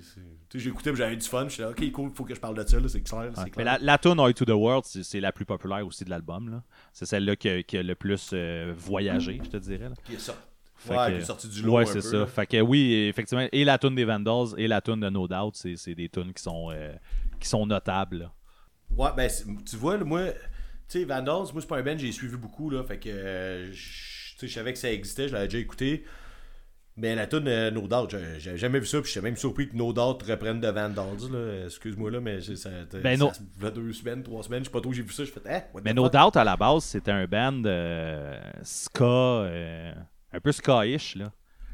c'est- tu sais, j'ai écouté, j'avais du fun. J'étais là, ok, cool, faut que je parle de ça, là, c'est clair. c'est Ouais. clair. Mais la, la tune Eye to the World, c'est c'est la plus populaire aussi de l'album. là. C'est celle-là qui, a- qui a le plus euh, voyagé, je te dirais. là. Qui est sorti, Fait ouais, que- qui est sorti du lot. Ouais, un c'est peu, ça. là. Fait que oui, effectivement, et la tune des Vandals et la tune de No Doubt, c'est c'est des tunes qui sont, euh, qui sont notables. Ouais, ben, tu vois, moi, tu sais, Vandals, moi, c'est pas un band, j'ai suivi beaucoup, là, fait que, euh, je tu sais, je savais que ça existait, je l'avais déjà écouté. Mais la tune euh, No Doubt, j'ai- j'avais jamais vu ça, puis j'étais même surpris que No Doubt reprenne de Vandals, là. Excuse-moi, là, mais ça, Ben, ça, no- ça fait deux semaines, trois semaines, je sais pas trop, j'ai vu ça, je fais, the Mais No? Doubt, à la base, c'était un band euh, ska, euh, un peu ska-ish. là.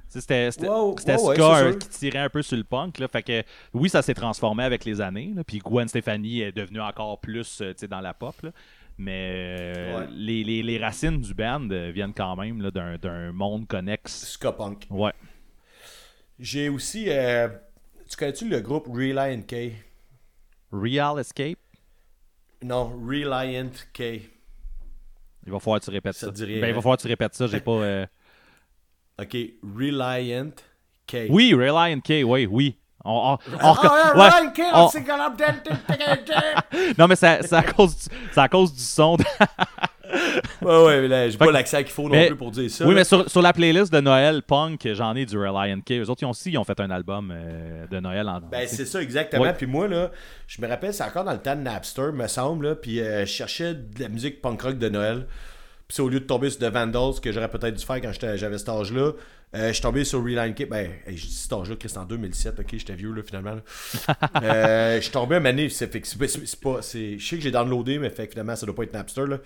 C'était ouais, ska qui tirait un peu sur le punk. Là. Fait que, oui, ça s'est transformé avec les années. là. Puis Gwen Stefani est devenue encore plus euh, tu sais, dans la pop. là. Mais euh, Ouais. les, les- les racines du band euh, viennent quand même là, d'un d'un monde connexe. Ska punk. Ouais. J'ai aussi, euh, tu connais-tu le groupe Reliant K? Real Escape, Non, Reliant K. il va falloir que tu répètes Ça Ben, il va falloir que tu répètes ça. J'ai pas. euh, Ok, Reliant K. Oui, Reliant K, oui, oui. On, Ah, ouais. Non, mais c'est à, cause du- c'est à cause du son. de- Ouais, ouais, mais là, j'ai pas l'accent qu'il faut non Mais- plus pour dire ça. oui, là. mais sur, sur la playlist de Noël punk, j'en ai du Reliant K. Eux autres, ils ont aussi ils ont fait un album euh, de Noël en Ben, c'est ça, exactement. Ouais. Puis moi, là, je me rappelle, c'est encore dans le temps de Napster, me semble, là, puis euh, je cherchais de la musique punk rock de Noël. Puis c'est au lieu de tomber sur The Vandals, que j'aurais peut-être dû faire quand j'étais- j'avais cet âge-là, euh, je suis tombé sur Reline Kit. Ben, hey, je dis cet âge-là, Chris, en 2007, ok, j'étais vieux, là, finalement. là. Euh, je suis tombé moment donné, c'est c'est- c'est pas. c'est- Je sais que j'ai downloadé, mais fait finalement, ça doit pas être Napster, là.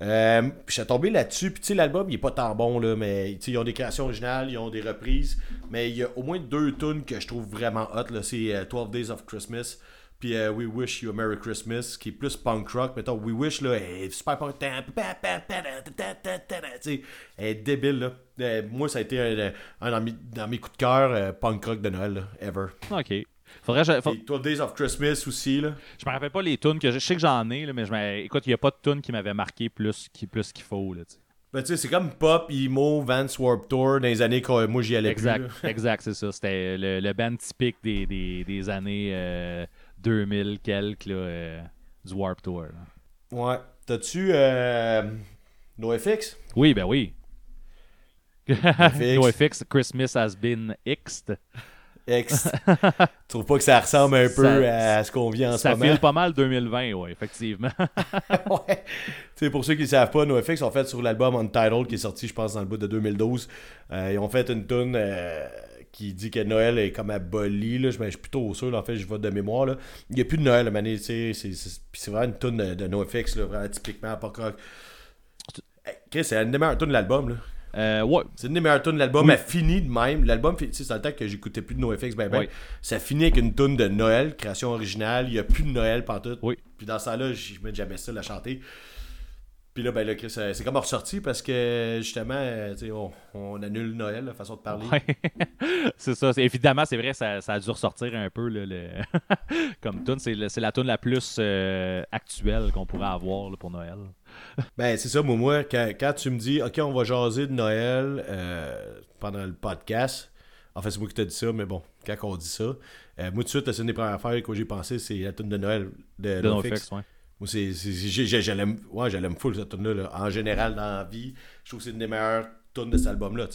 Euh, je suis tombé là-dessus, puis tu sais, l'album, il est pas tant bon, là, mais ils ont des créations originales, ils ont des reprises, mais il y a au moins deux tunes que je trouve vraiment hot, là, c'est euh, 12 Days of Christmas, Puis euh, We Wish You a Merry Christmas, qui est plus punk rock. Mettons, We Wish, là, est super punk. Elle est débile, là. Euh, moi, ça a été un, un dans, mes, dans mes coups de cœur euh, punk rock de Noël, là, ever. Ok. Faudrait je, faut- 12 Days of Christmas aussi, là? je me rappelle pas les tunes que je, je sais que j'en ai, là, mais je écoute, il y a pas de tunes qui m'avaient marqué plus qui- plus qu'il faut. Là. Ben, tu sais, c'est comme pop, emo, Vance Warp Tour dans les années que moi j'y allais exact, plus. là. exact, c'est ça. C'était le, le band typique des, des, des années euh, 2000 quelques là, euh, du Warp Tour. là. Ouais. T'as-tu euh, NoFX? Oui, ben oui. NoFX. NoFX, Christmas has been. Ex. tu trouves pas que ça ressemble un peu Ça- à ce qu'on vit en ce Ça moment? file pas mal 2020, ouais, effectivement. ouais. Tu sais, pour ceux qui ne savent pas, NoFX ont fait sur l'album Untitled qui est sorti, je pense, dans le bout de 2012. euh, ils ont fait une tune euh, qui dit que Noël est comme aboli. Là. Je, ben, je suis plutôt sûr, là, en fait, je vote de mémoire. Là. Il n'y a plus de Noël, sais, c'est, c'est, c'est vraiment une tune de, de NoFX, là, vraiment typiquement pop rock. Chris, c'est une des meilleures tunes de l'album. Là. Euh, ouais, C'est une des meilleures tunes de l'album. Oui. Elle finit de même. L'album, c'est dans le temps que j'écoutais plus de NoFX, ben ben. Oui. Ça finit avec une tune de Noël, création originale. Il n'y a plus de Noël pantoute. Oui. Puis dans ce temps-là, je mets jamais ça, la chanter. Puis là, ben là, euh, c'est comme ressorti parce que justement, euh, tu sais, on, on annule Noël, la façon de parler. Ouais. c'est ça. c'est- Évidemment, c'est vrai, ça, ça a dû ressortir un peu là, le... comme tune. C'est, la tune la plus euh, actuelle qu'on pourrait avoir là, pour Noël. Ben, c'est ça, moi, moi quand, quand tu me dis, OK, on va jaser de Noël euh, pendant le podcast, en fait, c'est moi qui t'ai dit ça, mais bon, quand on dit ça, euh, moi, tout de suite, c'est une des premières affaires que j'ai pensé, c'est la tune de Noël de, De ouais. Moi, c'est, c'est, j'ai- j'ai- je l'aime, ouais, full, cette tune là En général, dans la vie, je trouve que c'est une des meilleures tunes de cet album-là.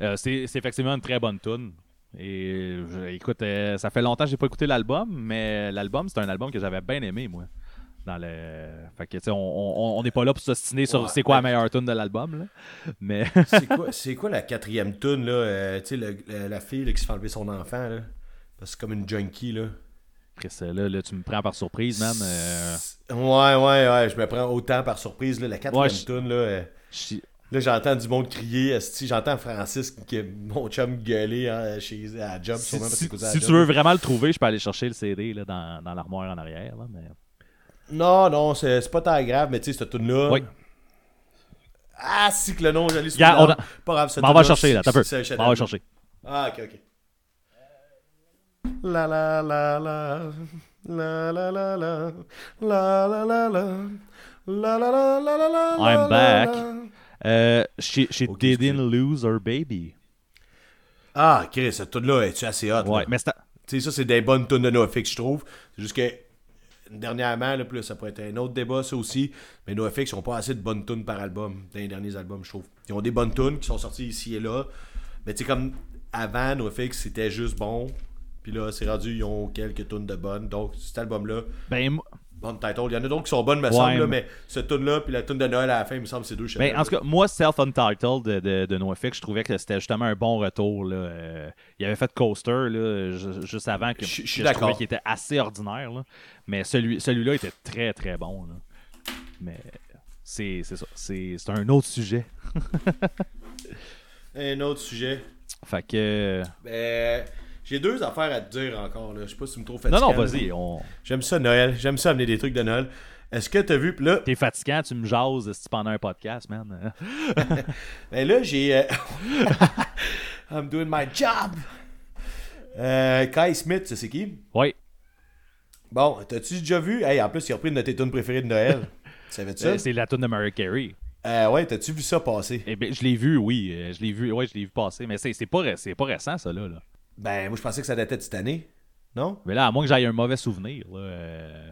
Euh, c'est, effectivement une très bonne tune. Et je- écoute, euh, ça fait longtemps que j'ai pas écouté l'album, mais l'album, c'est un album que j'avais bien aimé, moi. Dans le... Fait que, tu sais, on n'est pas là pour s'ostiner sur Ouais. c'est quoi la meilleure tune de l'album, là. Mais... C'est quoi, quoi la quatrième tune, là? euh, tu sais, la fille là, qui se fait enlever son enfant, là? Parce que c'est comme une junkie, là. Chris, là, là, tu me prends par surprise, man. Euh, Ouais, ouais, ouais, je me prends autant par surprise, là. La quatrième Ouais, je- tune, là. euh, je- Là, j'entends du monde crier. J'entends Francis, qui, mon chum, gueuler hein, chez, à job. Si, sûrement, parce si- job. tu veux vraiment le trouver, je peux aller chercher le CD là, dans, dans l'armoire en arrière. Là, mais... Non, non, c'est pas tant grave, mais tu sais, cette tune-là. Oui. Ah, si que le nom, j'allais Regarde, on a- Pas grave, cette Bon, on va chercher, là, t'as peu. un On va chercher. Ah, ok, ok. La la la la. La la la la. La la la la. La la la la la la. I'm la, back. la. Euh, she didn't lose her baby. Ah, Chris, cette tune-là, est-tu assez hot? Ouais, là? mais c'est... Tu sais, ça, c'est des bonnes tunes de NoFX, je trouve. C'est juste que, dernièrement, là, là, ça pourrait être un autre débat, ça aussi, mais NoFX n'ont pas assez de bonnes tunes par album, dans les derniers albums, je trouve. Ils ont des bonnes tunes qui sont sorties ici et là, mais tu sais, comme avant, NoFX, c'était juste bon, puis là, c'est rendu, ils ont quelques tunes de bonnes, donc cet album-là, Ben, bon title, il y en a d'autres qui sont bonnes, me Ouais, semble, là, mais- cette tune-là, puis la tune de Noël à la fin, il me semble, c'est deux ben, en tout cas, moi, Self-Untitled de, de, de NoFX, je trouvais que c'était justement un bon retour. Là. Euh, il avait fait Coaster là, ju- juste avant que, Je- je suis que d'accord. trouvais qu'il était assez ordinaire. Là. Mais celui, celui-là était très très bon. Là. Mais c'est c'est ça. C'est c'est un autre sujet. Un autre sujet. Fait que. Ben, j'ai deux affaires à te dire encore, là. Je sais pas si tu me trouves Non, fatiguant. non, là. vas-y. On... J'aime ça Noël. J'aime ça amener des trucs de Noël. Est-ce que t'as vu, pis là, T'es fatigant, tu me jases si pendant un podcast, man. ben là j'ai, euh, I'm doing my job. Euh, Kai Smith, ça, c'est qui? Oui. Bon, t'as-tu déjà vu? Hey, en plus, il a repris une de tes tunes préférées de Noël. tu savais-tu ça? Euh, C'est la tune de Mariah Carey. Euh, Ouais, t'as-tu vu ça passer? Eh ben, je l'ai vu, oui. Je l'ai vu, ouais, je l'ai vu passer. Mais c'est pas, ré- pas récent, ça, là, là. Ben, moi, je pensais que ça datait de cette année. Non? Mais là, à moins que j'aille un mauvais souvenir, là. euh,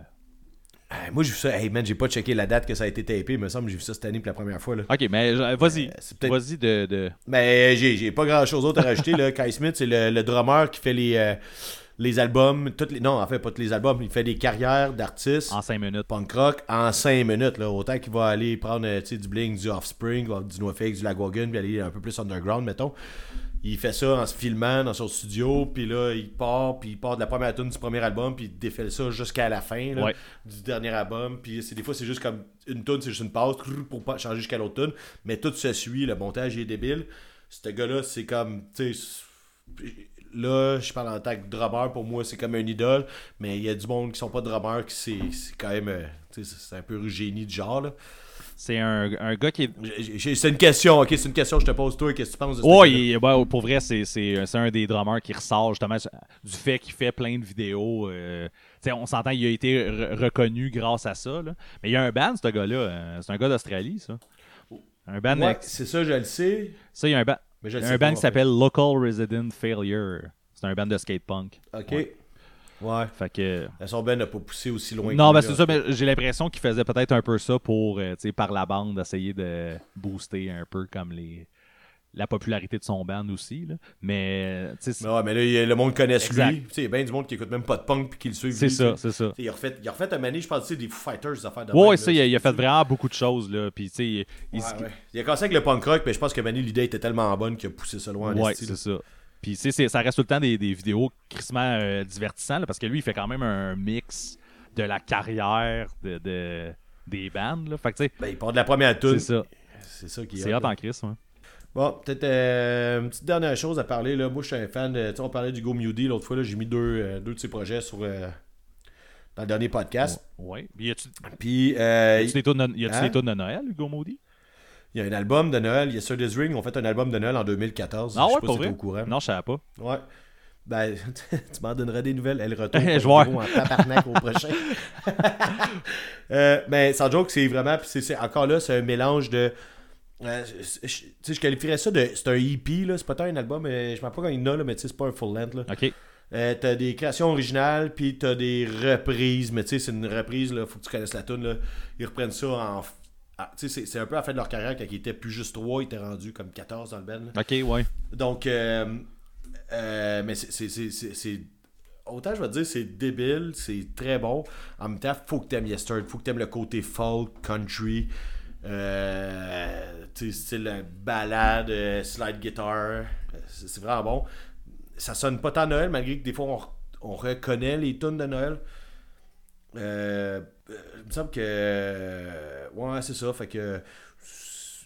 Euh, Moi, j'ai vu ça. Hey, man, j'ai pas checké la date que ça a été tapé. Il me semble que j'ai vu ça cette année pour la première fois. Là. Ok, mais euh, vas-y. Euh, vas-y de. de... Mais j'ai, j'ai pas grand chose d'autre à rajouter. Là. Kai Smith, c'est le, le drummer qui fait les, euh, les albums. Toutes les, non, en fait, pas tous les albums. Il fait des carrières d'artistes En 5 minutes. punk rock en 5 minutes. Là. Autant qu'il va aller prendre euh, du Blink, du Offspring, du NoFX, du Lagwagon, puis aller un peu plus underground, mettons. Il fait ça en se filmant dans son studio, puis là, il part, puis il part de la première tune du premier album, puis il défile ça jusqu'à la fin là, Ouais. du dernier album. Puis des fois, c'est juste comme une tune, c'est juste une pause pour pas changer jusqu'à l'autre tune. Mais tout se suit, le montage il est débile. Ce gars-là, c'est comme, tu sais, là, je parle en tant que drummer, pour moi, c'est comme un idole, mais il y a du monde qui sont pas drummers, qui c'est quand même, euh, c'est un peu génie du genre, là. C'est un, un gars qui est. C'est une question, ok, c'est une question que je te pose, toi, qu'est-ce que tu penses de Ouais, gars-là? il- ouais, pour vrai, c'est, un des drummers qui ressort justement du fait qu'il fait plein de vidéos. euh, tu sais, on s'entend, il a été re- reconnu grâce à ça. là. Mais il y a un band, ce gars-là. euh, c'est un gars d'Australie, ça. Un band. Ouais, c'est ça, je le sais, Ça, il y a un, ba- mais je le y a sais un pas, band qui s'appelle Local Resident Failure. C'est un band de skate punk. Ok. Ouais. Ouais. Fait que. Son Ben n'a pas poussé aussi loin Non, ben c'est ça, mais j'ai l'impression qu'il faisait peut-être un peu ça pour, euh, tu sais, par la bande, essayer de booster un peu comme les la popularité de son band aussi. Là. Mais, Mais ouais, mais là, il le monde connaît lui. Tu sais, il y a bien du monde qui écoute même pas de punk puis qui le suit. c'est ça, c'est ça. Il a refait, il a refait un mané, je pense, des Foo Fighters, des affaires de Ouais, même, ça, là, il a, il a c'est- fait vraiment beaucoup de choses, là. Puis, il- Ouais, ouais. Il a commencé avec le punk rock, mais je pense que Manu, l'idée était tellement bonne qu'il a poussé ça loin en Ouais, c'est ça. Puis, tu sais, c'est- ça reste tout le temps des, des vidéos crissement euh, divertissantes, là, parce que lui, il fait quand même un mix de la carrière de, de- des bandes, là. Fait que, Ben, il part de la première c'est tune. ça. C'est ça qui est. C'est hot, en crise, ouais. Bon, peut-être euh, une petite dernière chose à parler. Là. Moi, je suis un fan. de- on parlait du Go Mewdy l'autre fois. là, J'ai mis deux, euh, deux de ses projets sur, euh, dans le dernier podcast. Ouais. Puis, y a-tu Puis, y euh, a-tu des tunes de, y a-tu Hein? des tunes de Noël, Hugo Maudit? Il y a un album de Noël. Il y a Sir This Ring. Ont fait un album de Noël en 2014. Ah je sais ouais, pas si au courant. Non, je savais pas. Ouais. Ben, tu m'en donneras des nouvelles. Elle retourne Je au vois. bureau en tabarnak au prochain. euh, mais sans joke, c'est vraiment... c'est- encore là, c'est un mélange de... euh, je- je- tu sais, je qualifierais ça de... C'est un EP, là. C'est pas tant un album, mais je sais pas quand il y en a, là, mais tu sais, c'est pas un full length, là. OK. Euh, t'as des créations originales, puis t'as des reprises, mais tu sais, c'est une reprise, là, faut que tu connaisses la tune là. Ils reprennent ça en... ah, c'est- c'est un peu à la fin de leur carrière, quand ils étaient plus juste 3, ils étaient rendus comme 14 dans le là. OK, ouais. Donc, euh, euh, mais c'est- c'est- c'est. c'est- c'est- Autant je vais te dire, c'est débile, c'est très bon. En même temps, faut que t'aimes Yester, faut que t'aimes le côté folk, country, euh, style balade, euh, slide guitar. C'est vraiment bon. Ça sonne pas tant Noël, malgré que des fois on, on reconnaît les tunes de Noël. Euh, il me semble que. euh, ouais, c'est ça. Fait que.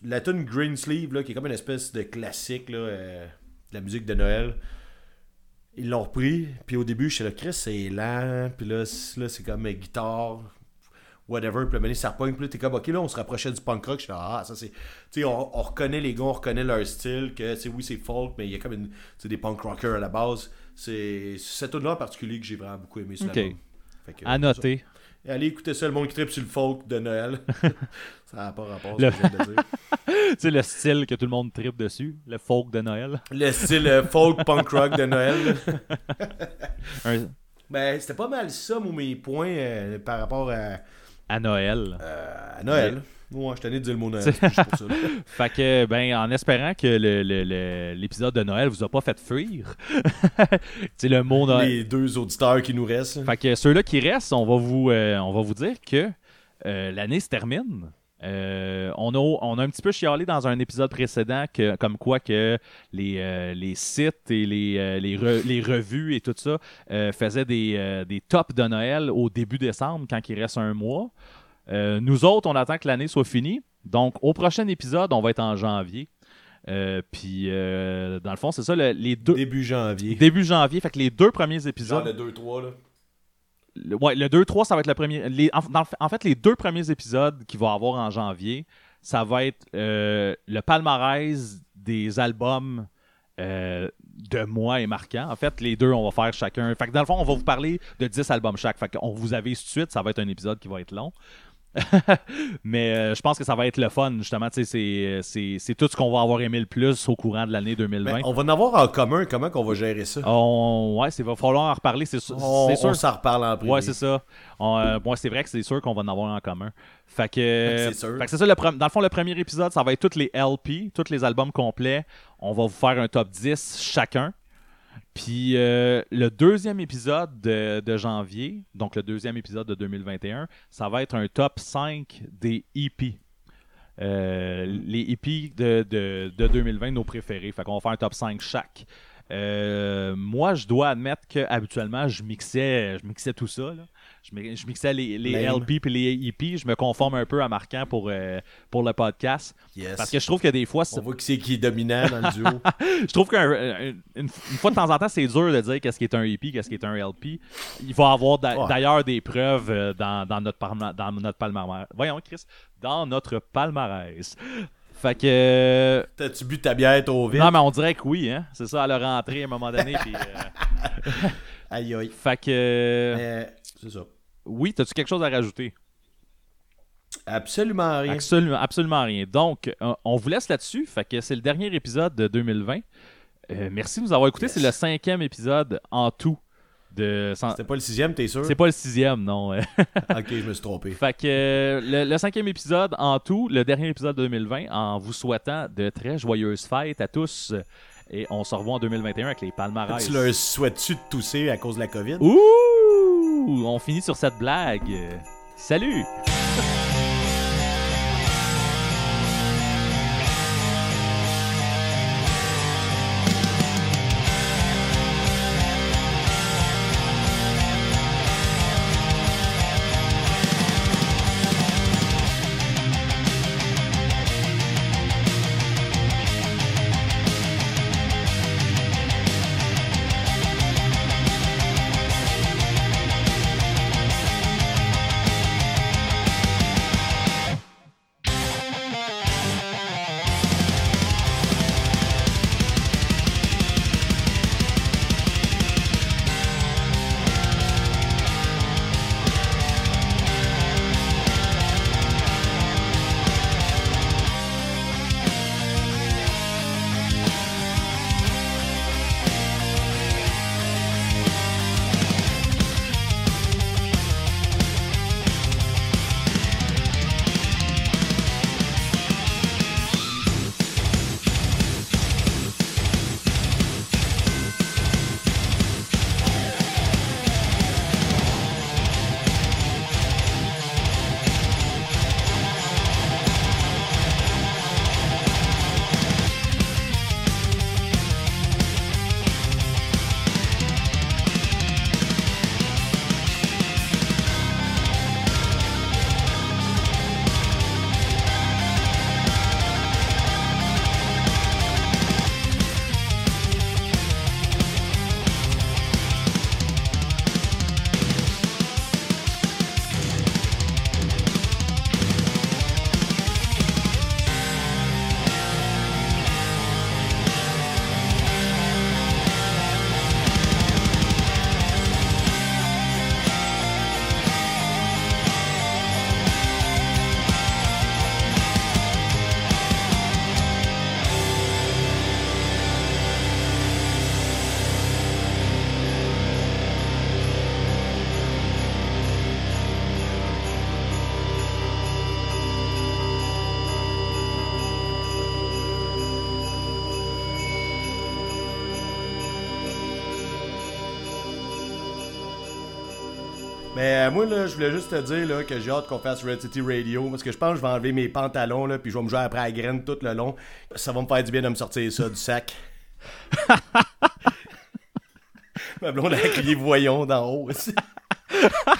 La tune Green Sleeve, là, qui est comme une espèce de classique là, euh, de la musique de Noël, ils l'ont repris. Puis au début, j'étais là, Chris, c'est lent. Puis là, là c'est comme euh, guitare, whatever. Puis là, ça repogne. Puis là, t'es comme, ok, là, on se rapprochait du punk rock. Je fais, ah, ça c'est. Tu sais, on, on reconnaît les gars, on reconnaît leur style. Que, tu oui, c'est folk, mais il y a comme une. Des punk rockers à la base. C'est cette tune-là en particulier que j'ai vraiment beaucoup aimé sur. Fait que, À noter. Allez écouter ça, le monde qui tripe sur le folk de Noël. ça n'a pas rapport, Le- ce que je viens de dire. tu sais, le style que tout le monde tripe dessus, le folk de Noël. Le style euh, folk punk rock de Noël. Un- Ben, c'était pas mal ça, mes points euh, par rapport à, à Noël. euh, à Noël. Ouais, je tenais de dire le mot Noël. c'est pour ça. Fait que, ben, en espérant que le- le- le- l'épisode de Noël vous a pas fait fuir, sais, le mot Noël. Les deux auditeurs qui nous restent. Fait que ceux-là qui restent, on va vous, euh, on va vous dire que euh, l'année se termine. Euh, on, a, on a un petit peu chialé dans un épisode précédent que, comme quoi que les, euh, les sites et les, euh, les, re- les revues et tout ça faisaient des, des tops de Noël au début décembre quand il reste un mois. Euh, nous autres, on attend que l'année soit finie. Donc, au prochain épisode, on va être en janvier. Euh, Puis, euh, dans le fond, c'est ça, le- les deux. Début janvier. Début janvier, fait que les deux premiers épisodes. Genre le 2-3, là. Le, ouais, le 2-3, ça va être le premier. les- en, dans fait- en fait, les deux premiers épisodes qu'il va y avoir en janvier, ça va être le palmarès des albums euh, de mois et marquants. En fait, les deux, on va faire chacun. Fait que dans le fond, on va vous parler de 10 albums chaque. Fait qu'on vous avise tout de suite, ça va être un épisode qui va être long. Mais euh, je pense que ça va être le fun, justement. C'est, c'est, c'est tout ce qu'on va avoir aimé le plus au courant de l'année 2020. Ben, on va en avoir en commun. Comment qu'on va gérer ça? On- ouais, c'est va falloir en reparler, c'est, sûr- on c'est sûr. on s'en reparle en privé. Ouais, c'est ça. On, euh, c'est vrai que c'est sûr qu'on va en avoir en commun. Fait que, C'est sûr. fait que c'est ça. Le dans le fond, le premier épisode, ça va être tous les LP, tous les albums complets. On va vous faire un top 10 chacun. Puis euh, le deuxième épisode de, janvier, donc le deuxième épisode de 2021, ça va être un top 5 des EP. Euh, les EP de, de, de 2020, nos préférés. Fait qu'on va faire un top 5 chaque. Euh, moi, je dois admettre que habituellement, je mixais, je mixais tout ça. Je, mi- je mixais les, les. LP et les EP. Je me conforme un peu à Marquant pour, euh, pour le podcast. Yes. Parce que je trouve que des fois, On voit qui c'est qui est dominant dans le duo. je trouve qu'une une fois de temps en temps, c'est dur de dire qu'est-ce qui est un EP, qu'est-ce qui est un LP. Il va y avoir Ouais. d'ailleurs des preuves euh, dans, dans notre, parma- dans notre palmarès. Voyons, Chris, dans notre palmarès. Fait que. euh, T'as-tu bu ta bière trop vite? Non, mais on dirait que oui, hein. C'est ça, à leur rentrée à un moment donné. puis, euh, Aïe aïe. Fait que. euh, Mais c'est ça. Oui, t'as-tu quelque chose à rajouter? Absolument rien. Absolument, absolument rien. Donc, euh, on vous laisse là-dessus. Fait que c'est le dernier épisode de 2020. Euh, merci de nous avoir écoutés. Yes. C'est le cinquième épisode en tout. De... C'était pas le sixième, t'es sûr? C'est pas le sixième, non. Ok, je me suis trompé. fait que euh, le, le cinquième épisode en tout, le dernier épisode de 2020, en vous souhaitant de très joyeuses fêtes à tous. Et on se revoit en 2021 avec les palmarès. Tu leur souhaites-tu de tousser à cause de la COVID? Ouh! On finit sur cette blague. Salut! moi, là, je voulais juste te dire là, que j'ai hâte qu'on fasse Red City Radio parce que je pense que je vais enlever mes pantalons là, puis je vais me jouer après à la graine tout le long. Ça va me faire du bien de me sortir ça du sac. Ma blonde a crié voyons d'en haut aussi.